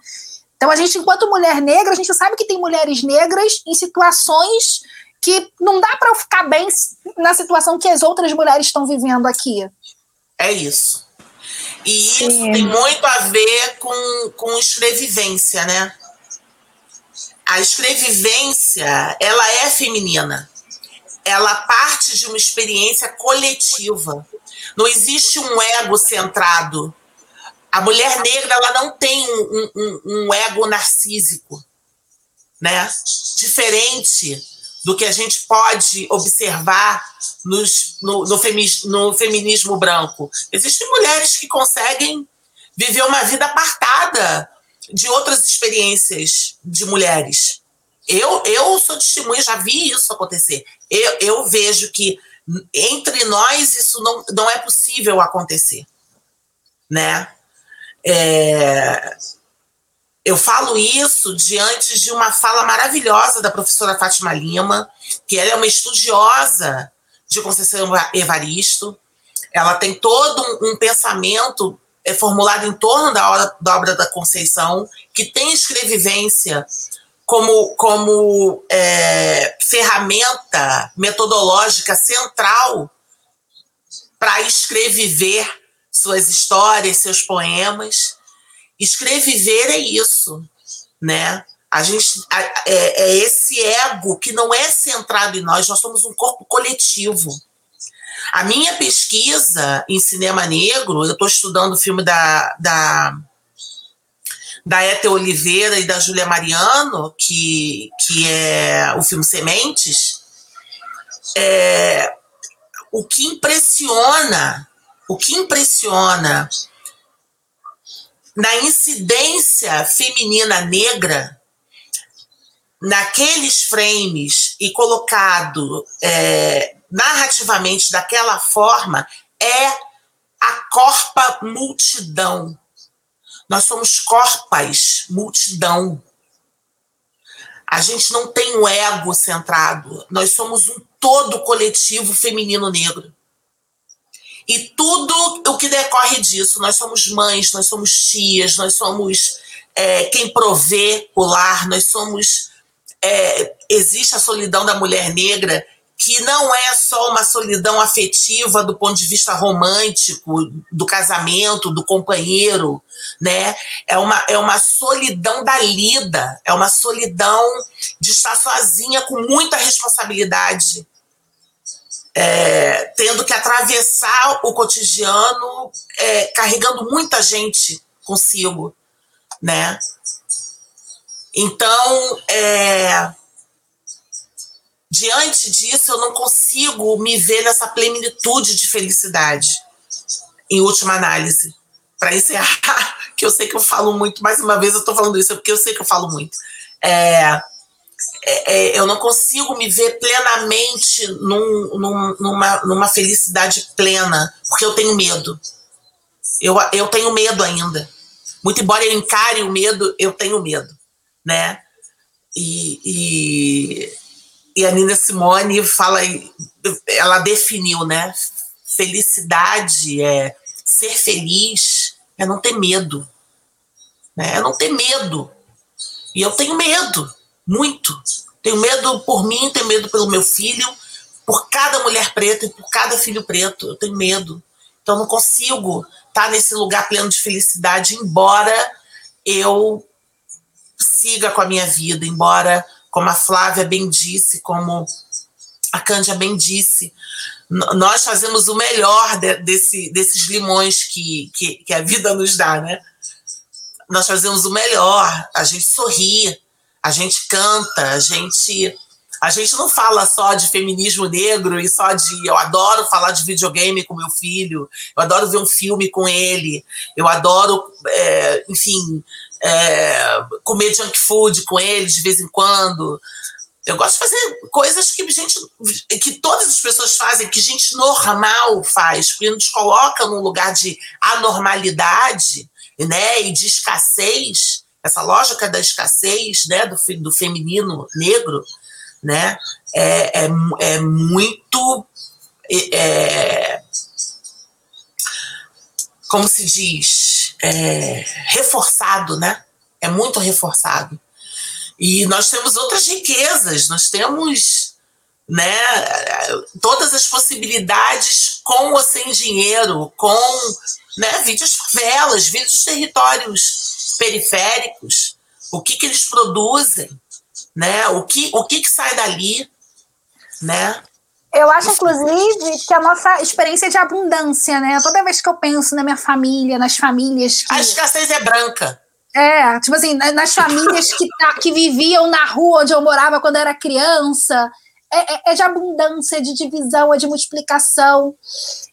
Então, a gente, enquanto mulher negra, a gente sabe que tem mulheres negras em situações que não dá para ficar bem na situação que as outras mulheres estão vivendo aqui. É isso. E isso Sim. tem muito a ver com, com escrevivência, né? A escrevivência, ela é feminina. Ela parte de uma experiência coletiva. Não existe um ego centrado a mulher negra ela não tem um, um, um ego narcísico, né? Diferente do que a gente pode observar nos, no, no, femi, no feminismo branco. Existem mulheres que conseguem viver uma vida apartada de outras experiências de mulheres. Eu, eu sou testemunha, já vi isso acontecer. Eu, eu vejo que entre nós isso não, não é possível acontecer, né? É, eu falo isso diante de uma fala maravilhosa da professora Fátima Lima, que ela é uma estudiosa de Conceição Evaristo. Ela tem todo um, um pensamento é formulado em torno da obra, da obra da Conceição, que tem escrevivência como, como é, ferramenta metodológica central para escrever suas histórias, seus poemas. Escrever é isso, né? A gente é, é esse ego que não é centrado em nós, nós somos um corpo coletivo. A minha pesquisa em cinema negro, eu estou estudando o filme da, da da Ete Oliveira e da Júlia Mariano, que, que é o filme Sementes, é, o que impressiona, o que impressiona na incidência feminina negra naqueles frames e colocado é, narrativamente daquela forma é a corpa multidão nós somos corpas, multidão. A gente não tem um ego centrado. Nós somos um todo coletivo feminino negro. E tudo o que decorre disso, nós somos mães, nós somos tias, nós somos é, quem provê o lar, nós somos. É, existe a solidão da mulher negra que não é só uma solidão afetiva do ponto de vista romântico, do casamento, do companheiro, né? É uma, é uma solidão da lida, é uma solidão de estar sozinha com muita responsabilidade, é, tendo que atravessar o cotidiano é, carregando muita gente consigo, né? Então, é, diante disso, eu não consigo me ver nessa plenitude de felicidade, em última análise. Para encerrar, que eu sei que eu falo muito, mais uma vez eu estou falando isso, porque eu sei que eu falo muito. É, é, é, eu não consigo me ver plenamente num, num, numa, numa felicidade plena, porque eu tenho medo. Eu, eu tenho medo ainda. Muito embora eu encare o medo, eu tenho medo, né? E, e, e a Nina Simone fala, ela definiu, né? Felicidade é ser feliz, é não ter medo, né? É não ter medo. E eu tenho medo, muito. Tenho medo por mim, tenho medo pelo meu filho, por cada mulher preta e por cada filho preto. Eu tenho medo. Então não consigo estar nesse lugar pleno de felicidade, embora eu siga com a minha vida, embora como a Flávia bem disse, como a Cândia bem disse, nós fazemos o melhor de, desse, desses limões que, que, que, a vida nos dá, né? Nós fazemos o melhor, a gente sorri, a gente canta, a gente a gente não fala só de feminismo negro e só de eu adoro falar de videogame com meu filho, eu adoro ver um filme com ele, eu adoro, é, enfim, é, comer junk food com ele de vez em quando. Eu gosto de fazer coisas que gente, que todas as pessoas fazem, que gente normal faz, porque nos coloca num lugar de anormalidade, né, e de escassez, essa lógica da escassez, né, do, do feminino negro, né, é, é, é muito é, como se diz, é, reforçado, né? É muito reforçado. E nós temos outras riquezas, nós temos né, todas as possibilidades com ou sem dinheiro, com né, vídeos favelas, vídeos territórios periféricos, o que, que eles produzem, né, o, que, o que, que sai dali, né? Eu acho, inclusive, que a nossa experiência é de abundância, né? Toda vez que eu penso na minha família, nas famílias que. A escassez é branca. É, tipo assim, nas famílias que, tá, que viviam na rua onde eu morava quando era criança. É, é, é de abundância, de divisão, é de multiplicação.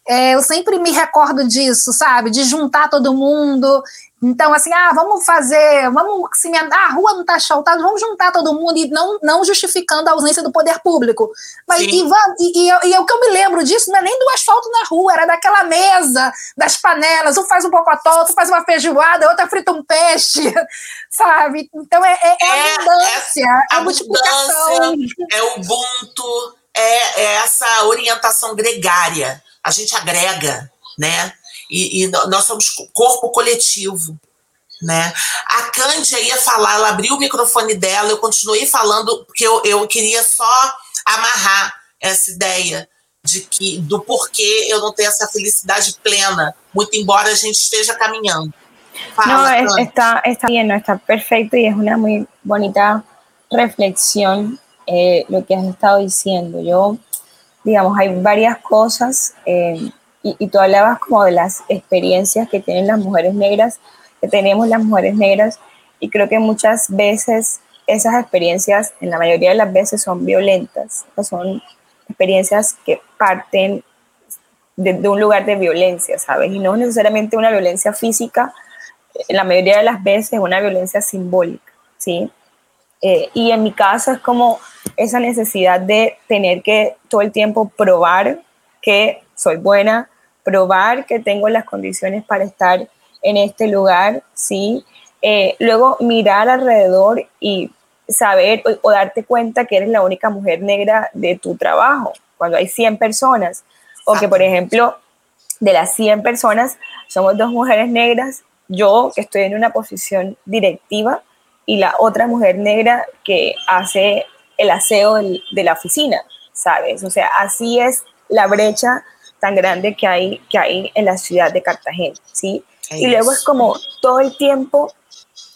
É, eu sempre me recordo disso, sabe? De juntar todo mundo então, assim, ah, vamos fazer, vamos assim, ah, a rua não está asfaltada, vamos juntar todo mundo e não, não justificando a ausência do poder público. Mas e, e, e, e, o que eu me lembro disso não é nem do asfalto na rua, era daquela mesa, das panelas, um faz um pocotó, outro faz uma feijoada, outra frita um peixe, sabe? Então é, é, é, é abundância, é, a multiplicação. É o Ubuntu, é, é essa orientação gregária. A gente agrega, né? E, e nós somos corpo coletivo. Né? A Cândia ia falar, ela abriu o microfone dela, eu continuei falando, porque eu, eu queria só amarrar essa ideia de que do porquê eu não tenho essa felicidade plena, muito embora a gente esteja caminhando. Fala, no, está, está bien, no, está perfecto y es una muy bonita reflexión eh, lo que has estado diciendo. Yo, digamos, hay varias cosas eh, y, y, tú hablabas como de las experiencias que tienen las mujeres negras, que tenemos las mujeres negras y creo que muchas veces esas experiencias, en la mayoría de las veces, son violentas, son experiencias que parten de, un lugar de violencia, ¿sabes? Y no necesariamente una violencia física, la mayoría de las veces una violencia simbólica, ¿sí? Eh, y en mi caso es como esa necesidad de tener que todo el tiempo probar que soy buena, probar que tengo las condiciones para estar en este lugar, ¿sí? Eh, luego mirar alrededor y saber o, o, darte cuenta que eres la única mujer negra de tu trabajo, cuando hay 100 personas, o que por ejemplo, de las 100 personas, somos dos mujeres negras, yo que estoy en una posición directiva y la otra mujer negra que hace el aseo del, de la oficina, ¿sabes? O sea, así es la brecha tan grande que hay, que hay en la ciudad de Cartagena, ¿sí? Y luego es como todo el tiempo,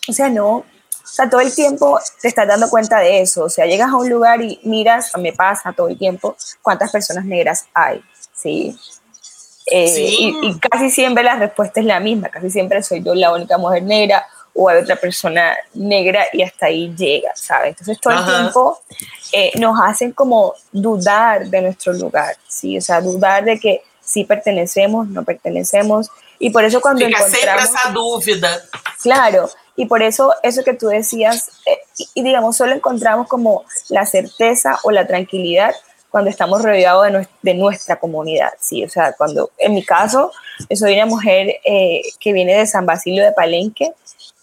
o sea, no, o sea, todo el tiempo te estás dando cuenta de eso, o sea, llegas a un lugar y miras, me pasa todo el tiempo, cuántas personas negras hay, ¿sí? Eh, Sí. y, y casi siempre la respuesta es la misma, casi siempre soy yo la única mujer negra o hay otra persona negra y hasta ahí llega, ¿sabes? Entonces todo el tiempo eh, nos hacen como dudar de nuestro lugar, ¿sí? O sea, dudar de que sí pertenecemos, no pertenecemos. Y por eso cuando Fica encontramos... essa dúvida. Claro, y por eso eso que tú decías, eh, y, digamos, solo encontramos como la certeza o la tranquilidad cuando estamos rodeados de, nues- de nuestra comunidad, ¿sí? O sea, cuando, en mi caso, soy una mujer eh, que viene de San Basilio de Palenque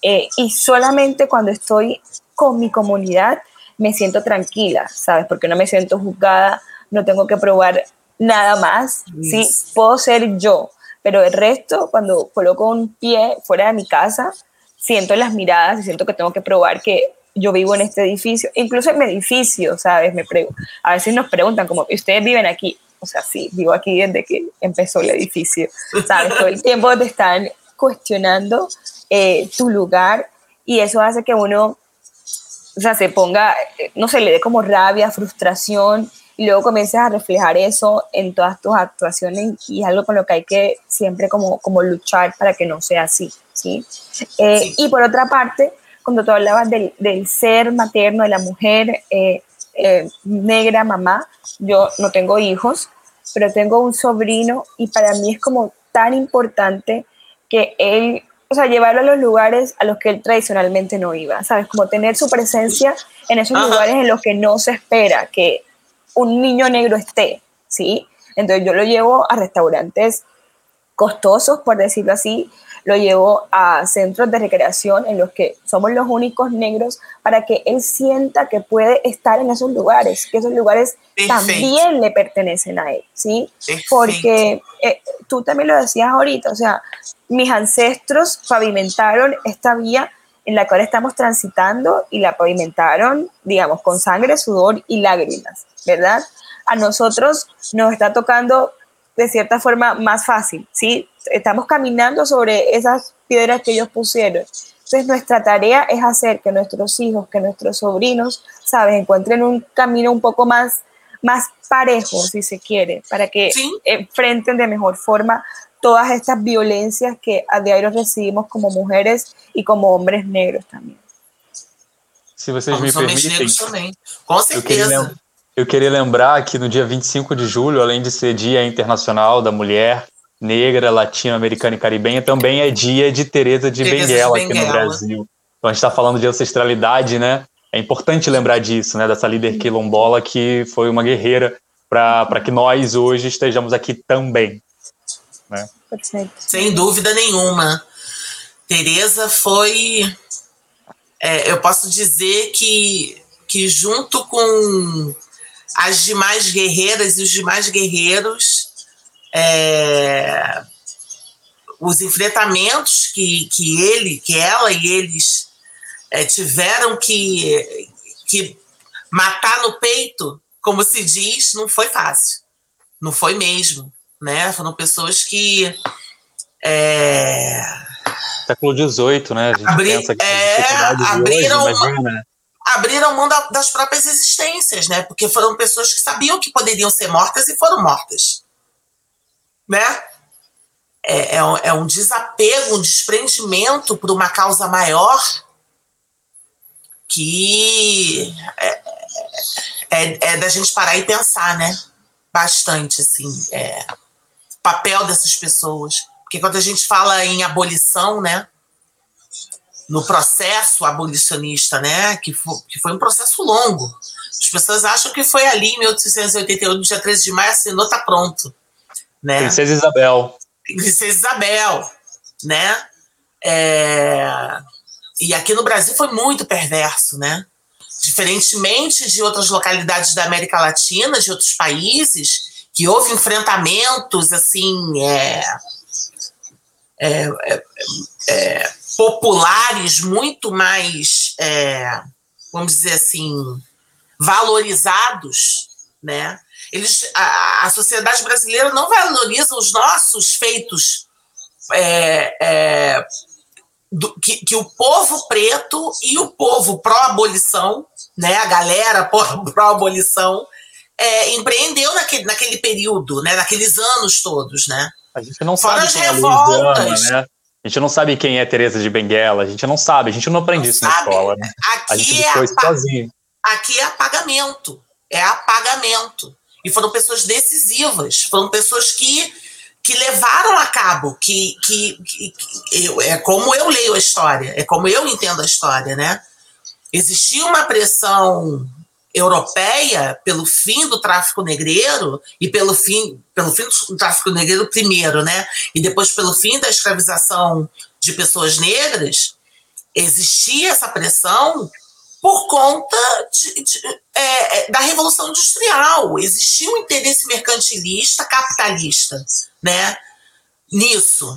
eh, y solamente cuando estoy con mi comunidad me siento tranquila, ¿sabes? Porque no me siento juzgada, no tengo que probar nada más, ¿sí? Yes. Puedo ser yo, pero el resto, cuando coloco un pie fuera de mi casa, siento las miradas y siento que tengo que probar que yo vivo en este edificio, incluso en mi edificio, ¿sabes? Me a veces nos preguntan como, ¿y ustedes viven aquí? O sea, sí, vivo aquí desde que empezó el edificio, ¿sabes? Todo el tiempo te están cuestionando eh, tu lugar y eso hace que uno, o sea, se ponga, no sé, le dé como rabia, frustración y luego comienzas a reflejar eso en todas tus actuaciones y es algo con lo que hay que siempre como, como luchar para que no sea así, ¿sí? Eh, Sí. Y por otra parte, cuando tú hablabas del, del ser materno de la mujer eh, eh, negra, mamá, yo no tengo hijos, pero tengo un sobrino y para mí es como tan importante que él, o sea, llevarlo a los lugares a los que él tradicionalmente no iba, ¿sabes? Como tener su presencia en esos Ajá. lugares en los que no se espera que un niño negro esté, ¿sí? Entonces yo lo llevo a restaurantes costosos, por decirlo así, lo llevo a centros de recreación en los que somos los únicos negros para que él sienta que puede estar en esos lugares, que esos lugares Perfecto. también le pertenecen a él, ¿sí? Porque eh, tú también lo decías ahorita, o sea, mis ancestros pavimentaron esta vía en la cual estamos transitando y la pavimentaron, digamos, con sangre, sudor y lágrimas, ¿verdad? A nosotros nos está tocando de cierta forma más fácil, ¿sí? Estamos caminando sobre esas piedras que ellos pusieron. Entonces nuestra tarea es hacer que nuestros hijos, que nuestros sobrinos, ¿sabes? Encuentren un camino un poco más, más parejo, si se quiere, para que Sí. enfrenten de mejor forma todas estas violencias que a diario recibimos como mujeres y como hombres negros también. Se vocês me permitem, também. Eu queria, eu queria lembrar que no dia 25 de julho, além de ser Dia Internacional da Mulher Negra, Latino-Americana e Caribenha, também é dia de Teresa de Benguela aqui no. Brasil. Então a gente está falando de ancestralidade, né? É importante lembrar disso, né? Dessa líder quilombola que foi uma guerreira para que nós hoje estejamos aqui também. Perfecto. Sem dúvida nenhuma. Tereza foi. é, eu posso dizer que, que junto com as demais guerreiras e os demais guerreiros, é, os enfrentamentos que, que ele, que ela e eles é, tiveram que, que matar no peito, como se diz, não foi fácil. Não foi mesmo. Né? Foram pessoas que. É, Século XVIII, né? A gente Abri, pensa que é, abriram, hoje, imagina. Abriram mão da, das próprias existências, né? Porque foram pessoas que sabiam que poderiam ser mortas e foram mortas. Né? É, é, um, é um desapego, um desprendimento por uma causa maior que é, é, é, da gente parar e pensar, né? Bastante, assim, é, papel dessas pessoas. Porque quando a gente fala em abolição, né? No processo abolicionista, né? Que foi, que foi um processo longo. As pessoas acham que foi ali em 1881, no dia 13 de maio, assinou, tá pronto. Né? Princesa Isabel. Princesa Isabel, né? É... E aqui no Brasil foi muito perverso, né? Diferentemente de outras localidades da América Latina, de outros países, que houve enfrentamentos assim é, é, é, é populares muito mais, é, vamos dizer assim, valorizados, né? Eles, a, a sociedade brasileira não valoriza os nossos feitos é, é, do, que, que, o povo preto e o povo pró-abolição, né, a galera pró-abolição, é, empreendeu naquele, naquele período, né, naqueles anos todos, né? A gente não Fora sabe quem é revoltas, né? A gente não sabe quem é Teresa de Benguela, a gente não sabe, a gente não aprende não isso sabe. na escola, né? Aqui a gente é isso sozinho. Aqui é apagamento, é apagamento. E foram pessoas decisivas, foram pessoas que, que levaram a cabo, que, que, que, que é como eu leio a história, é como eu entendo a história, né? Existia uma pressão europeia pelo fim do tráfico negreiro e pelo fim, pelo fim do tráfico negreiro primeiro, né? E depois pelo fim da escravização de pessoas negras, existia essa pressão por conta de, de, é, é, da Revolução Industrial. Existia um interesse mercantilista, capitalista, né, nisso.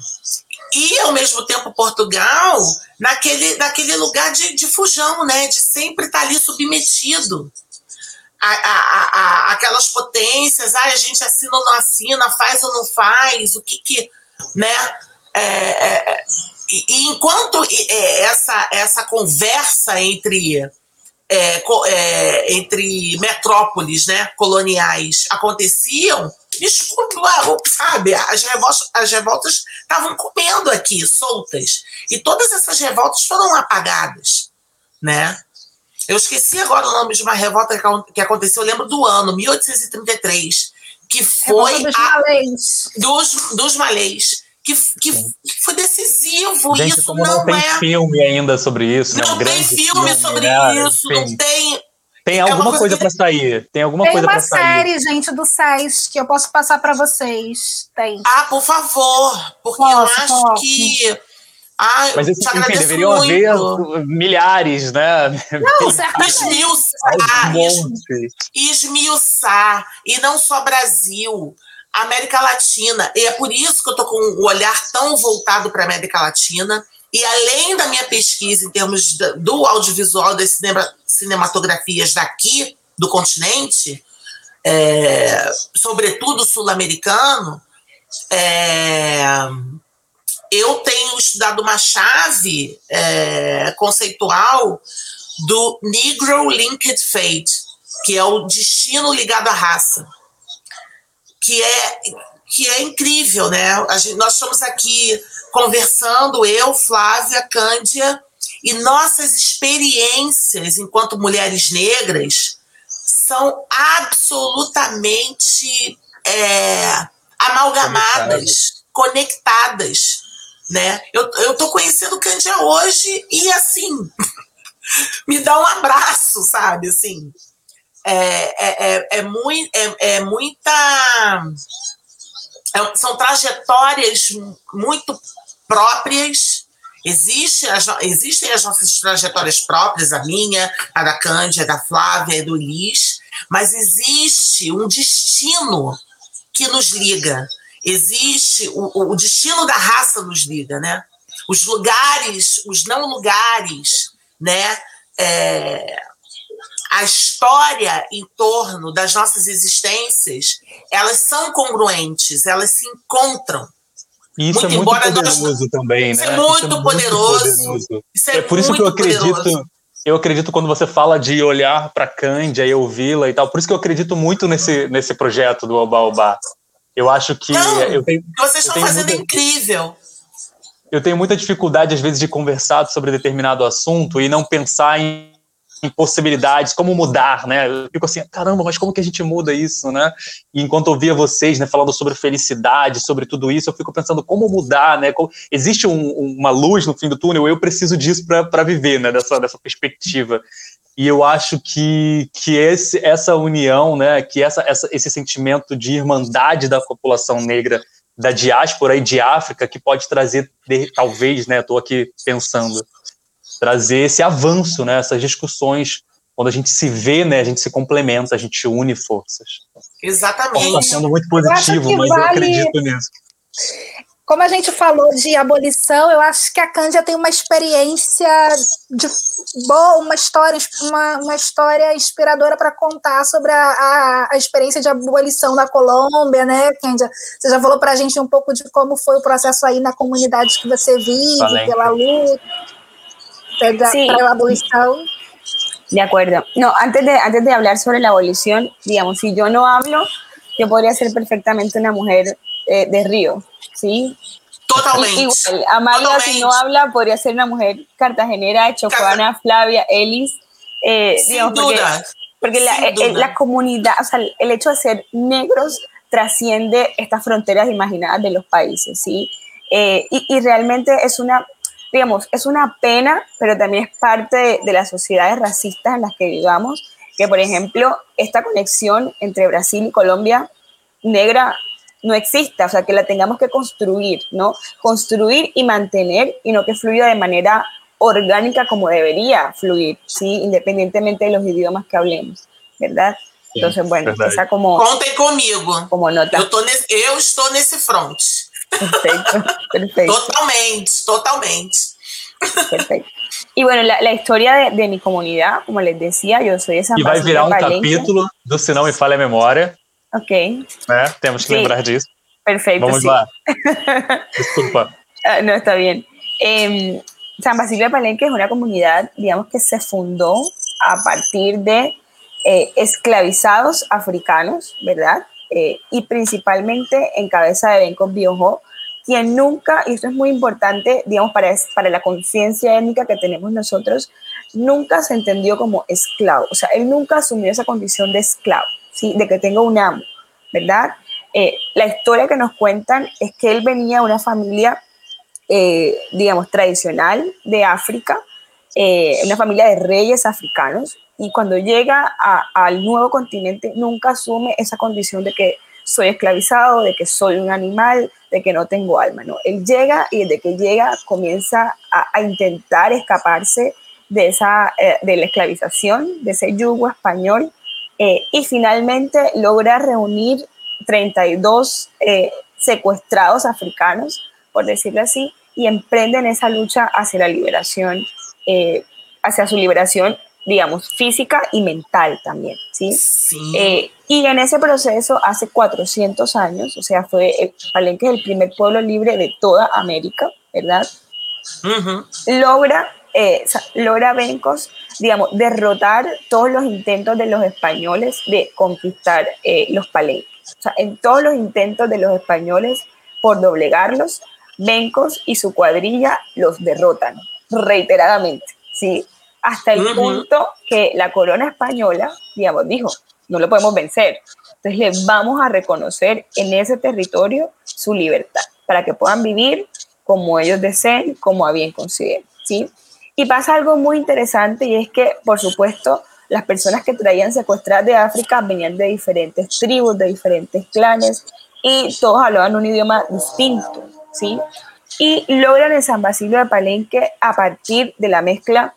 E, ao mesmo tempo, Portugal, naquele, naquele lugar de, de fujão, né, de sempre estar ali submetido. A, a, a, aquelas potências, ah, a gente assina ou não assina, faz ou não faz, o que que, né, é, é, e, e enquanto é, essa, essa conversa entre, é, é, entre metrópoles né, coloniais aconteciam, desculpe, sabe, as revoltas as revoltas estavam comendo aqui, soltas. E todas essas revoltas foram apagadas. Né? Eu esqueci agora o nome de uma revolta que aconteceu, eu lembro do ano, 1833, que foi dos malês. Dos, dos malês que, que, foi decisivo. Gente, isso como não, não tem é. filme ainda sobre isso. Não né? um tem filme, filme sobre né? isso, Enfim. não tem. Tem É alguma uma coisa coisa para sair. Tem alguma Tem coisa uma para sair. série, gente, do SES que eu posso passar para vocês. Tem. Ah, por favor, porque Posso, eu acho posso. que. Ah, Mas esse, agradeço deveriam muito. haver milhares, né? Não, certamente. Esmiuçar, es- Montes. esmiuçar. E não só Brasil, América Latina. E é por isso que eu tô com o olhar tão voltado para América Latina. E além da minha pesquisa em termos do audiovisual, das cinema- cinematografias daqui, do continente, é, sobretudo sul-americano, é, eu tenho estudado uma chave é, conceitual do Negro Linked Fate, que é o destino ligado à raça, que é, que é incrível, né? Gente- nós estamos aqui conversando, eu, Flávia, Cândia, e nossas experiências enquanto mulheres negras são absolutamente é, amalgamadas, conectadas, né? Eu, eu tô conhecendo Cândia hoje e assim me dá um abraço, sabe? Assim, é, é, é, é, mui- é, é muita. é- são trajetórias muito próprias. Existe as existem as nossas trajetórias próprias, a minha, a da Cândia, a da Flávia, a do Liz, mas existe um destino que nos liga. Existe o, o destino da raça nos liga, né? Os lugares, os não lugares, né? É, a história em torno das nossas existências, elas são congruentes, elas se encontram. Isso muito é muito poderoso nós... também, isso né? É muito isso é muito poderoso. poderoso. Isso é, é por isso que eu acredito. Poderoso. Eu acredito quando você fala de olhar para Cândia e ouvi-la e tal. Por isso que eu acredito muito nesse, nesse projeto do Oba Eu acho que. Não, eu tenho, vocês estão fazendo muita, incrível. Eu tenho muita dificuldade, às vezes, de conversar sobre determinado assunto e não pensar em em possibilidades, como mudar, né? Eu fico assim, caramba, mas como que a gente muda isso, né? E enquanto ouvia vocês, né, falando sobre felicidade, sobre tudo isso, eu fico pensando como mudar, né? Como, existe um, uma luz no fim do túnel, eu preciso disso para viver, né? Dessa, dessa perspectiva. E eu acho que, que esse, essa união, né? Que essa, essa, esse sentimento de irmandade da população negra da diáspora e de África que pode trazer, talvez, né? Estou aqui pensando trazer esse avanço, né, essas discussões, quando a gente se vê, né, a gente se complementa, a gente une forças. Exatamente. Está sendo muito positivo, eu mas vale... eu acredito nisso. Como a gente falou de abolição, eu acho que a Cândia tem uma experiência de boa, uma história, uma, uma história inspiradora para contar sobre a, a, a, experiência de abolição na Colômbia, né, Cândia? Você já falou para a gente um pouco de como foi o processo aí na comunidade que você vive, Valente. pela luta sí. para la abolición. De acuerdo. No, antes de, antes de hablar sobre la abolición, digamos, si yo no hablo, yo podría ser perfectamente una mujer eh, de Río, ¿sí? Totalmente. Igual, Amalia, Totalmente. si no habla, podría ser una mujer cartagenera, chocuana, Flavia, Elis. Eh, Sin digamos, duda. Porque, porque la, eh, duda. la, comunidad, o sea, el hecho de ser negros trasciende estas fronteras imaginadas de los países, ¿sí? Eh, y, y, realmente es una, digamos, es una pena, pero también es parte de, de, las sociedades racistas en las que vivamos, que por ejemplo, esta conexión entre Brasil y Colombia negra no exista, o sea, que la tengamos que construir, ¿no? Construir y mantener y no que fluya de manera orgánica como debería fluir, ¿sí? Independientemente de los idiomas que hablemos, ¿verdad? Entonces, bueno, esa como... Contem comigo. Como nota. Eu, tô nesse, eu estou nesse front. Perfecto, perfecto. Totalmente, totalmente. Perfecto. Y bueno, la, la historia de, de, mi comunidad, como les decía, yo soy de San E vai virar um capítulo do Se Não Me Falha a Memória. Ok. Né? Temos que sí. lembrar disso. Perfecto. Vamos sí. lá. Desculpa. Uh, no, está bien. Eh, San Basilio de Palenque es una comunidad, digamos, que se fundó a partir de eh, esclavizados africanos, ¿verdad? Eh, y principalmente en cabeza de Benko Biojo, quien nunca, y esto es muy importante, digamos, para, para la conciencia étnica que tenemos nosotros, nunca se entendió como esclavo. O sea, él nunca asumió esa condición de esclavo, ¿sí? de que tenga un amo, ¿verdad? Eh, la historia que nos cuentan es que él venía de una familia, eh, digamos, tradicional de África, eh, una familia de reyes africanos, y cuando llega al nuevo continente nunca asume esa condición de que soy esclavizado, de que soy un animal, de que no tengo alma, ¿no? Él llega y desde que llega comienza a, a intentar escaparse de, esa, de la esclavización, de ese yugo español, eh, y finalmente logra reunir 32 eh, secuestrados africanos, por decirlo así, y emprenden esa lucha hacia la liberación, eh, hacia su liberación digamos, física y mental también, ¿sí? sí. Eh, y en ese proceso, hace 400 años, o sea, fue el, Palenque es el primer pueblo libre de toda América, ¿verdad? Uh -huh. Logra, eh, logra Bencos, digamos, derrotar todos los intentos de los españoles de conquistar eh, los palenques. O sea, en todos los intentos de los españoles por doblegarlos, Bencos y su cuadrilla los derrotan reiteradamente, ¿sí? hasta el uh -huh. punto que la corona española, digamos, dijo, no lo podemos vencer. Entonces les vamos a reconocer en ese territorio su libertad, para que puedan vivir como ellos deseen, como a bien consideren, ¿sí? Y pasa algo muy interesante y es que, por supuesto, las personas que traían secuestradas de África venían de diferentes tribus, de diferentes clanes, y todos hablaban un idioma distinto, ¿sí? Y logran en San Basilio de Palenque, a partir de la mezcla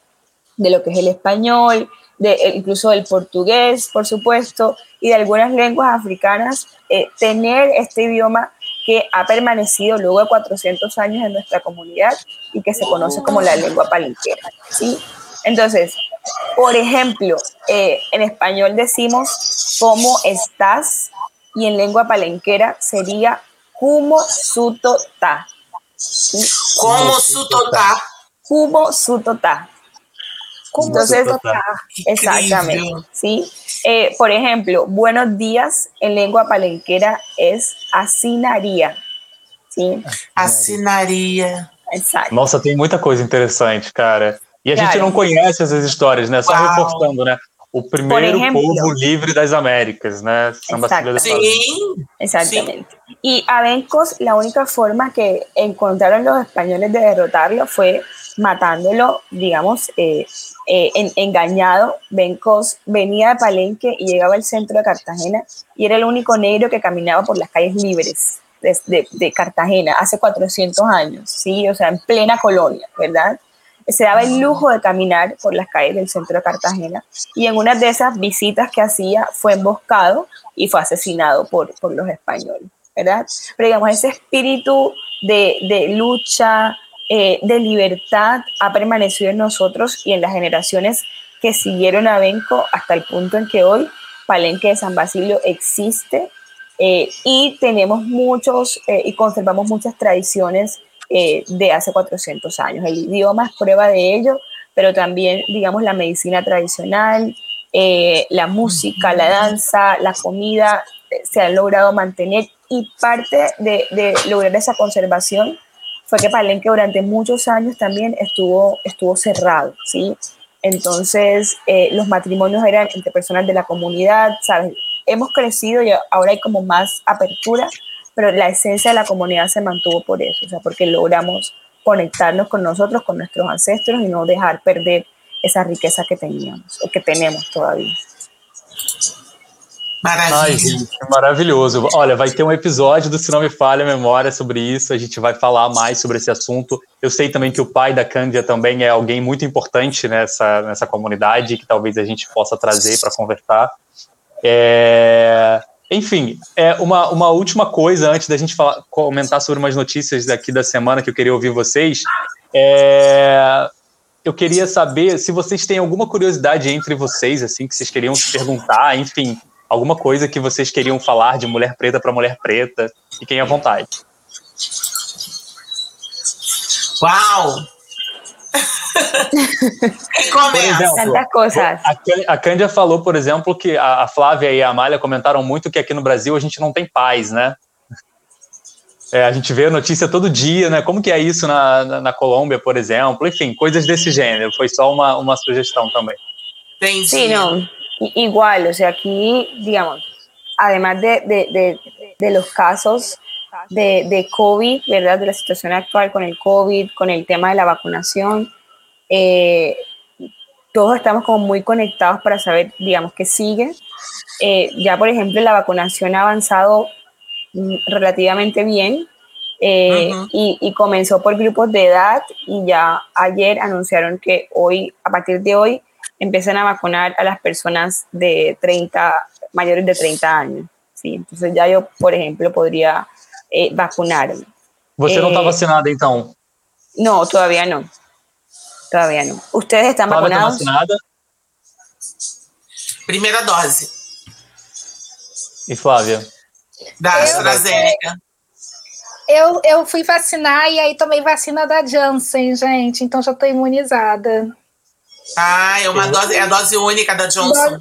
de lo que es el español, de, incluso del portugués, por supuesto, y de algunas lenguas africanas, eh, tener este idioma que ha permanecido luego de 400 años en nuestra comunidad y que se conoce como la lengua palenquera. ¿sí? Entonces, por ejemplo, eh, en español decimos ¿cómo estás? Y en lengua palenquera sería ¿cómo suto ta? ¿Cómo suto ta? ¿Cómo suto ta? Entonces, exactamente, ¿sí? Eh, por ejemplo, buenos días en lengua palenquera es assinaria, ¿sí? Assinaria. Exato. Nossa, tem muita coisa interessante, cara. E a Cara. gente não conhece essas histórias, né? Só Uau. reforçando, né? O primeiro ejemplo. povo livre das Américas, né? Exacto. Floresta. Sim, Exactamente. Y a la única forma que encontraron los españoles de derrotarlo fue matándolo, digamos, eh, eh, en- engañado. Venía de Palenque y llegaba al centro de Cartagena y era el único negro que caminaba por las calles libres de Cartagena hace 400 años, ¿sí? O sea, en plena colonia, ¿verdad? Se daba el lujo de caminar por las calles del centro de Cartagena y en una de esas visitas que hacía fue emboscado y fue asesinado por, por los españoles, ¿verdad? Pero digamos, ese espíritu de, de lucha, eh, de libertad ha permanecido en nosotros y en las generaciones que siguieron a Benco hasta el punto en que hoy Palenque de San Basilio existe eh, y tenemos muchos eh, y conservamos muchas tradiciones eh, de hace 400 años. El idioma es prueba de ello, pero también, digamos, la medicina tradicional, la música, la danza, la comida, se han logrado mantener y parte de, de lograr esa conservación fue que Palenque durante muchos años también estuvo, estuvo cerrado, ¿sí? Entonces, eh, los matrimonios eran entre personas de la comunidad, ¿sabes? Hemos crecido y ahora hay como más apertura, pero la esencia de la comunidad se mantuvo por eso, o sea, porque logramos conectarnos con nosotros, con nuestros ancestros y no dejar perder essa riqueza que teníamos, o que temos todavía. Ai, maravilha. gente, maravilhoso. Olha, vai ter um episódio do Se Não Me Falha a Memória sobre isso. A gente vai falar mais sobre esse assunto. Eu sei também que o pai da Cândia também é alguém muito importante nessa, nessa comunidade, que talvez a gente possa trazer para conversar. É, Enfim, é uma, uma última coisa antes da gente falar, comentar sobre umas notícias daqui da semana que eu queria ouvir vocês. É, Eu queria saber se vocês têm alguma curiosidade entre vocês, assim, que vocês queriam se perguntar, enfim, alguma coisa que vocês queriam falar de mulher preta para mulher preta. Fiquem à vontade. Uau! Quem começa? exemplo. A, Cân- a Cândia falou, por exemplo, que a, Flávia e a Amália comentaram muito que aqui no Brasil a gente não tem paz, né? É, a gente vê a notícia todo dia, né? Como que é isso na, na, na Colômbia, por exemplo? Enfim, coisas desse gênero. Foi só uma, uma sugestão também. Entendi. No, i- igual, o sea, aquí, digamos, además de, de, de, de los casos de, de COVID, ¿verdad? De la situación actual con el COVID, con el tema de la vacunación, eh, todos estamos como muy conectados para saber, digamos, qué sigue. Eh, ya, por ejemplo, la vacunación ha avanzado mm, relativamente bien. eh, Ujú. y, y comenzó por grupos de edad y ya ayer anunciaron que hoy, a partir de hoy, empiezan a vacunar a las personas de 30, mayores de 30 años. ¿sí? Entonces ya yo, por ejemplo, podría eh, vacunarme. Você não está vacinada, então? No, todavía no. Todavía no. ¿Ustedes están Flávia está vacunados? vacinada? Primeira dose E Flávia? da AstraZeneca. Eu, eu fui vacinar e aí tomei vacina da Janssen, gente, então já tô imunizada. Ah, é uma dose, é a dose única da Johnson.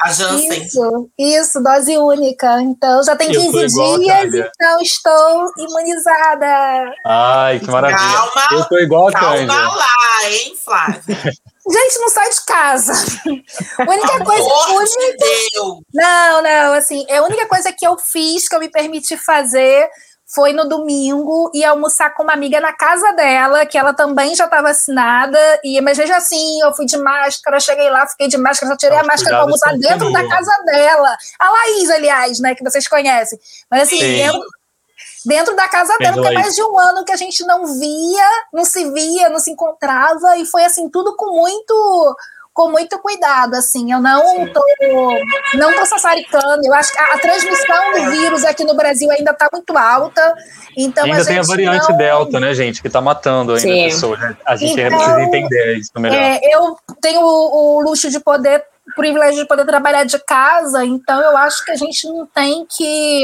A Janssen. Isso, isso, dose única. Então já tem Eu tô 15 igual a dias, então estou imunizada. Ai, que maravilha. Calma, Eu tô igual a Calma lá, hein, Flávia? Gente, não sai de casa. A única coisa, única- de Deus. Não, não, assim, a única coisa que eu fiz, que eu me permiti fazer, foi no domingo e almoçar com uma amiga na casa dela, que ela também já tá vacinada. E, mas veja assim, eu fui de máscara, cheguei lá, fiquei de máscara, só tirei a máscara cuidados almoçar dentro da casa dela. A Laís, aliás, né, que vocês conhecem. Mas assim, Sim. dentro, dentro da casa dela, porque é mais de um ano que a gente não via, não se via, não se encontrava, e foi assim, tudo com muito com muito cuidado, assim, eu não tô, não tô sassaricando, eu acho que a, a transmissão do vírus aqui no Brasil ainda está muito alta, então ainda a tem a variante não... Delta, né, gente, que está matando ainda Sim. pessoas, a gente então, precisa entender isso melhor. É, eu tenho o, o luxo de poder, o privilégio de poder trabalhar de casa, então eu acho que a gente não tem que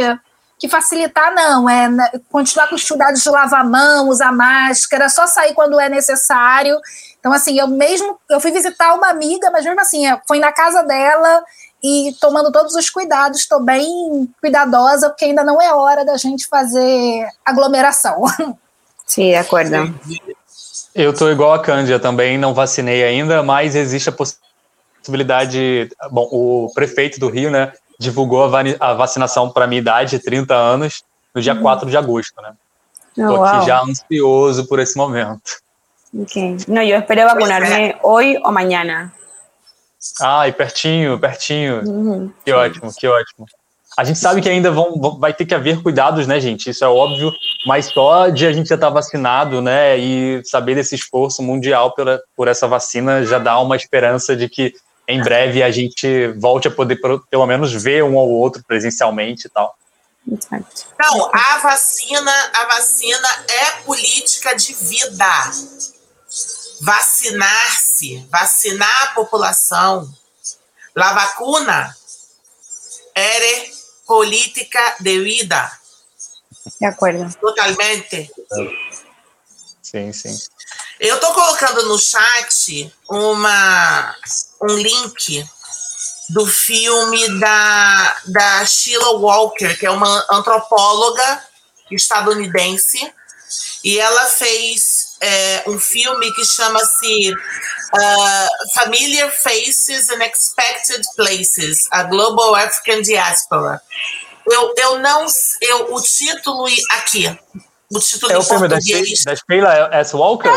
que facilitar, não. É né, continuar com os cuidados de lavar a mão, usar máscara, só sair quando é necessário. Então, assim, eu mesmo. Eu fui visitar uma amiga, mas mesmo assim, foi na casa dela e tomando todos os cuidados, estou bem cuidadosa, porque ainda não é hora da gente fazer aglomeração. Sim, de acordo. Eu estou igual a Cândia também, não vacinei ainda, mas existe a possibilidade. Bom, o prefeito do Rio, né, divulgou a, vacinação para minha idade, 30 anos, no dia uhum. 4 de agosto, né? Estou oh, aqui já ansioso por esse momento. Ok. Não, eu espero vacinar-me hoje ou amanhã. Ah, e pertinho, pertinho. Uhum. Que ótimo, que ótimo. A gente sabe que ainda vão, vai ter que haver cuidados, né, gente? Isso é óbvio, mas só de a gente já estar tá vacinado, né, e saber desse esforço mundial pela, por essa vacina já dá uma esperança de que em breve a gente volte a poder pelo menos ver um ou outro presencialmente e tal. Não, a vacina, a vacina é política de vida. Vacinar-se, vacinar a população. La vacuna é política de vida. De acordo. Totalmente. Sim, sim. Eu estou colocando no chat uma, um link do filme da, da Sheila Walker, que é uma antropóloga estadunidense, e ela fez é, um filme que chama-se uh, Familiar Faces and Expected Places, a Global African Diaspora. Eu, eu não. Eu, o título aqui, o título é o filme da, da Sheila S. Walker?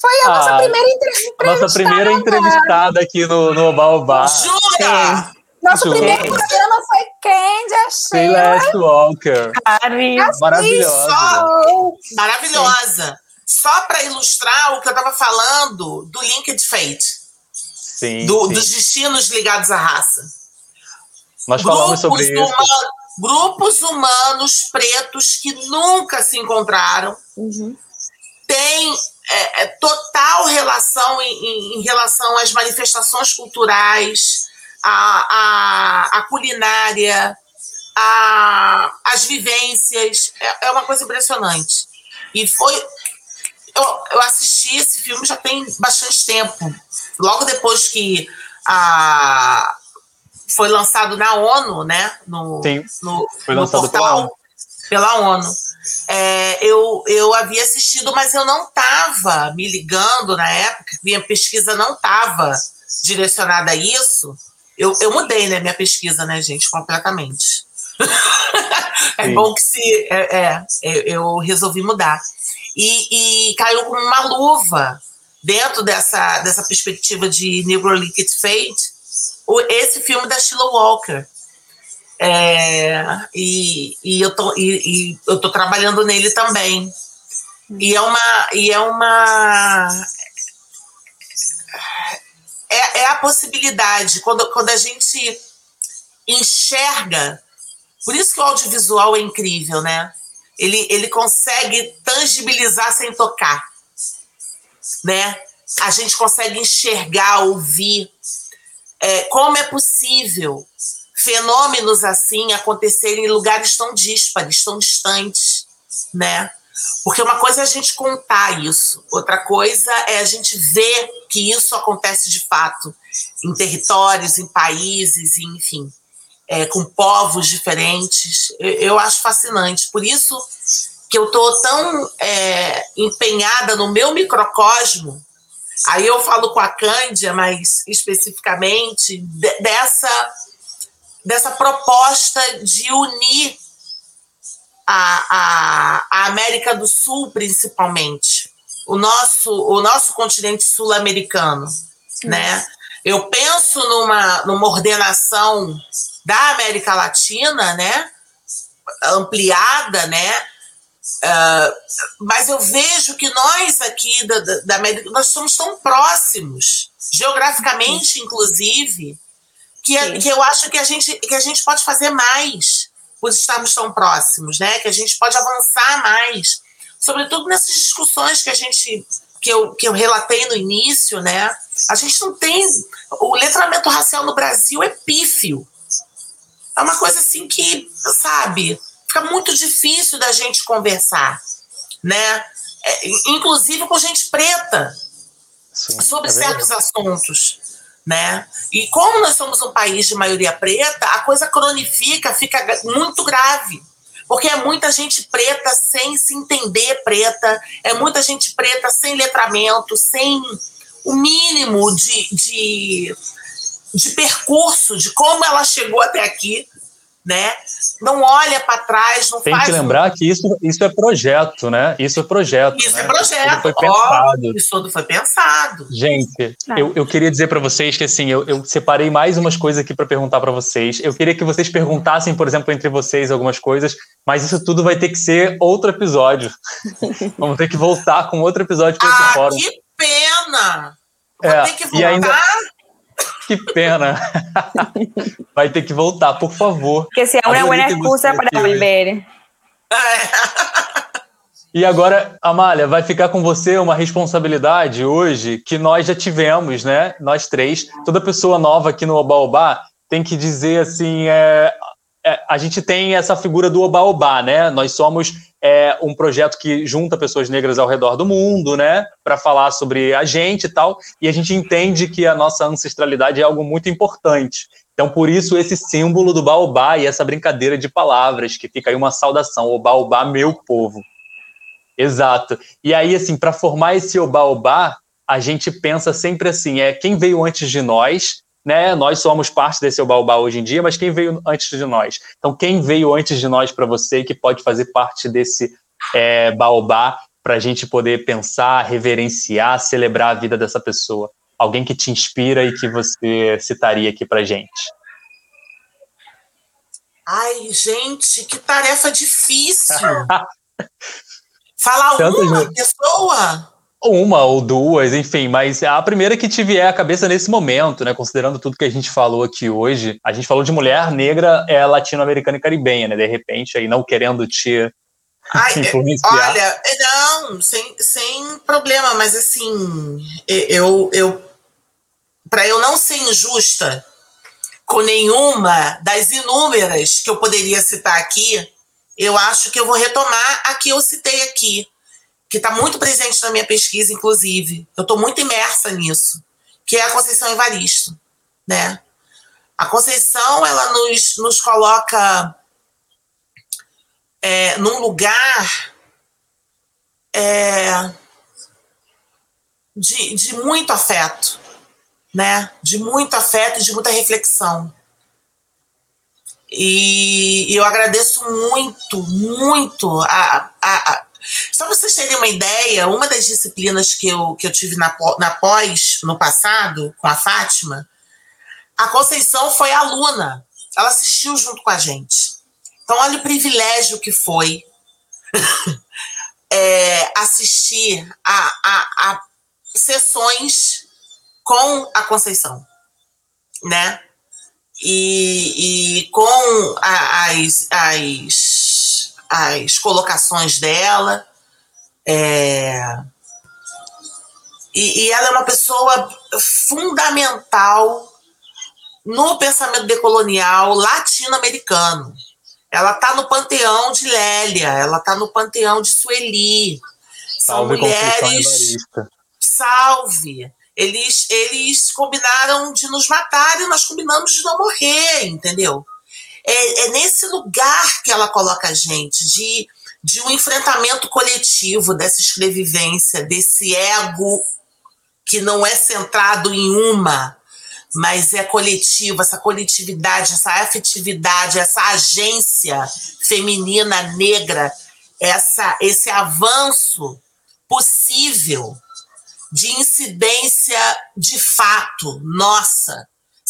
foi a ah, nossa primeira entrevistada. Nossa primeira entrevistada aqui no, no Baobá. Jura? Nosso Jura? primeiro programa foi Candy, a Sheila. Sheila S. Walker. Maravilhosa. Maravilhosa. Só para ilustrar o que eu estava falando do Linked Fate. Sim, do, sim. Dos destinos ligados à raça. Nós falamos sobre isso grupos humanos pretos que nunca se encontraram uhum. têm é, é, total relação em, em, relação às manifestações culturais, à, à, à culinária, à, às vivências. É, é, uma coisa impressionante. E foi. Eu, eu assisti esse filme já tem bastante tempo. Logo depois que a, foi lançado na ONU, né? No, Sim, no, foi no lançado portal, pela ONU. Pela ONU. É, eu, eu havia assistido, mas eu não estava me ligando na época, minha pesquisa não estava direcionada a isso. Eu, eu mudei, né, minha pesquisa, né, gente, completamente. é Sim. bom que se. É, é, eu resolvi mudar. E, e caiu como uma luva dentro dessa, dessa perspectiva de Negro Liquid Fate o, esse filme da Sheila Walker. É, e, e, eu tô, e, e, eu tô trabalhando nele também. E é uma. E é uma é, é a possibilidade, quando, quando a gente enxerga. Por isso que o audiovisual é incrível, né? Ele, ele consegue tangibilizar sem tocar, né? A gente consegue enxergar, ouvir, é, como é possível fenômenos assim acontecerem em lugares tão díspares, tão distantes, né? Porque uma coisa é a gente contar isso, outra coisa é a gente ver que isso acontece de fato em territórios, em países, enfim, é, com povos diferentes. Eu, eu, acho fascinante. Por isso que eu estou tão é, empenhada no meu microcosmo Aí eu falo com a Cândia, mas especificamente dessa, dessa proposta de unir a, a, a América do Sul, principalmente, o nosso, o nosso continente sul-americano, né? Eu penso numa, numa ordenação da América Latina, né? Ampliada, né? Uh, mas eu vejo que nós aqui da, da, América, nós somos tão próximos, geograficamente, inclusive, que, é, que eu acho que a, gente, que a gente pode fazer mais por estarmos tão próximos, né? Que a gente pode avançar mais, sobretudo nessas discussões que a gente que eu, que eu relatei no início, né? A gente não tem. O letramento racial no Brasil é pífio. É uma coisa assim que, sabe, fica muito difícil da gente conversar, né? É, inclusive com gente preta Sim, sobre é certos assuntos, né? E como nós somos um país de maioria preta, a coisa cronifica, fica muito grave. Porque é muita gente preta sem se entender preta, é muita gente preta sem letramento, sem o mínimo de, de, de percurso, de como ela chegou até aqui, né? Não olha para trás, não Tem faz. Tem que lembrar um... que isso, isso é projeto, né? Isso é projeto. Isso né? é projeto. Isso foi pensado. isso tudo foi pensado. Gente, eu, eu queria dizer para vocês que assim, eu, eu separei mais umas coisas aqui para perguntar para vocês. Eu queria que vocês perguntassem, por exemplo, entre vocês algumas coisas, mas isso tudo vai ter que ser outro episódio. Vamos ter que voltar com outro episódio para ah, esse fórum. Que pena! Vou é, ter que voltar. E ainda, que pena. Vai ter que voltar, por favor. Que seja uma boa excusa para volver. E agora, Amália, vai ficar com você uma responsabilidade hoje que nós já tivemos, né? Nós três. Toda pessoa nova aqui no Obaobá tem que dizer assim: é, é, a gente tem essa figura do Obaobá, né? Nós somos é, um projeto que junta pessoas negras ao redor do mundo, né? Para falar sobre a gente e tal. E a gente entende que a nossa ancestralidade é algo muito importante. Então, por isso, esse símbolo do baobá e essa brincadeira de palavras, que fica aí uma saudação: o baobá, meu povo. Exato. E aí, assim, para formar esse obaobá, a gente pensa sempre assim: é quem veio antes de nós né? Nós somos parte desse Obaobá hoje em dia, mas quem veio antes de nós? Então, quem veio antes de nós para você que pode fazer parte desse é, Baobá para a gente poder pensar, reverenciar, celebrar a vida dessa pessoa? Alguém que te inspira e que você citaria aqui para gente? Ai, gente, que tarefa difícil! Falar uma pessoa? Uma ou duas, enfim, mas a primeira que te vier à cabeça nesse momento, né? Considerando tudo que a gente falou aqui hoje, a gente falou de mulher negra, é latino-americana e caribenha, né? De repente, aí não querendo te Ai, influenciar. Olha, não, sem, sem problema, mas assim, eu, eu para eu não ser injusta com nenhuma das inúmeras que eu poderia citar aqui, eu acho que eu vou retomar a que eu citei aqui que está muito presente na minha pesquisa, inclusive. Eu estou muito imersa nisso, que é a Conceição Evaristo, né? A Conceição, ela nos, nos coloca é, num lugar é, de, de muito afeto, né? De muito afeto e de muita reflexão. E eu agradeço muito, muito a, a, a só para vocês terem uma ideia, uma das disciplinas que eu, que eu tive na, na pós, no passado, com a Fátima, a Conceição foi aluna. Ela assistiu junto com a gente. Então, olha o privilégio que foi é, assistir a, a, a sessões com a Conceição, né? E, e com a, as, as as colocações dela. É, e, e, ela é uma pessoa fundamental no pensamento decolonial latino-americano. Ela está no panteão de Lélia, ela está no panteão de Sueli. São salve mulheres. Salve! Eles, eles combinaram de nos matar e nós combinamos de não morrer, entendeu? É, é nesse lugar que ela coloca a gente, de, de um enfrentamento coletivo, dessa escrevivência, desse ego que não é centrado em uma, mas é coletivo, essa coletividade, essa afetividade, essa agência feminina negra, essa, esse avanço possível de incidência de fato nossa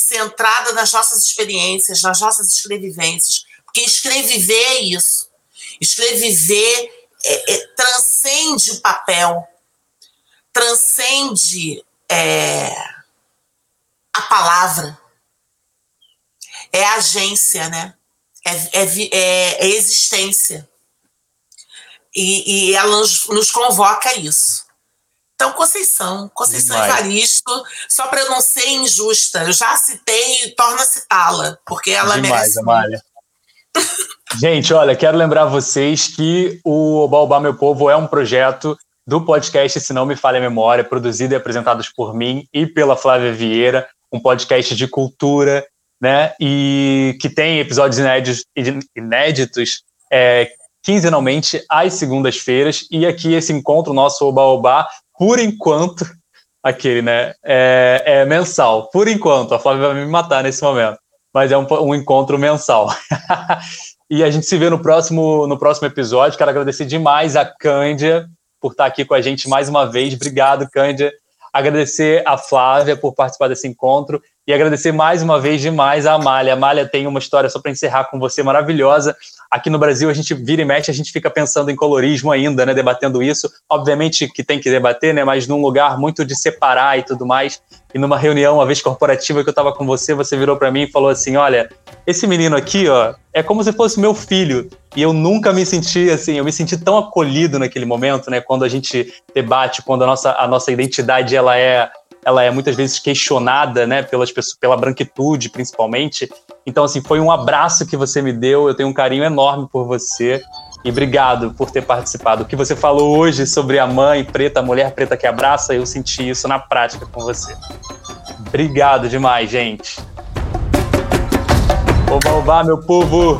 centrada nas nossas experiências, nas nossas escrevivências, porque escreviver é isso. Escreviver é, é, transcende o papel, transcende é, a palavra. É agência, né? É, é, é, é existência. E, e, ela nos, nos convoca a isso. Então, Conceição, Conceição Demais. Evaristo, só para eu não ser injusta, eu já citei e torna a citá-la, porque ela Demais, merece. Amália. Gente, olha, quero lembrar vocês que o Baobá Meu Povo é um projeto do podcast Se Não Me Falha a Memória, produzido e apresentado por mim e pela Flávia Vieira, um podcast de cultura, né? E que tem episódios inéditos, inéditos é, quinzenalmente às segundas-feiras. E aqui esse encontro nosso Oba por enquanto, aquele, né? É, é, mensal. Por enquanto, a Flávia vai me matar nesse momento. Mas é um, um encontro mensal. e a gente se vê no próximo, no próximo episódio. Quero agradecer demais a Cândia por estar aqui com a gente mais uma vez. Obrigado, Cândia. Agradecer a Flávia por participar desse encontro e agradecer mais uma vez demais a Amália. A Amália tem uma história só para encerrar com você maravilhosa. Aqui no Brasil, a gente vira e mexe, a gente fica pensando em colorismo ainda, né? Debatendo isso. Obviamente que tem que debater, né? Mas num lugar muito de separar e tudo mais. E numa reunião, uma vez corporativa que eu estava com você, você virou para mim e falou assim: Olha, esse menino aqui, ó, é como se fosse meu filho. E eu nunca me senti assim, eu me senti tão acolhido naquele momento, né? Quando a gente debate, quando a nossa, a nossa identidade ela é ela é muitas vezes questionada, né, pelas pessoas, pela branquitude, principalmente. Então, assim, foi um abraço que você me deu. Eu tenho um carinho enorme por você. E obrigado por ter participado. O que você falou hoje sobre a mãe preta, a mulher preta que abraça, eu senti isso na prática com você. Obrigado demais, gente. Oba, oba, meu povo!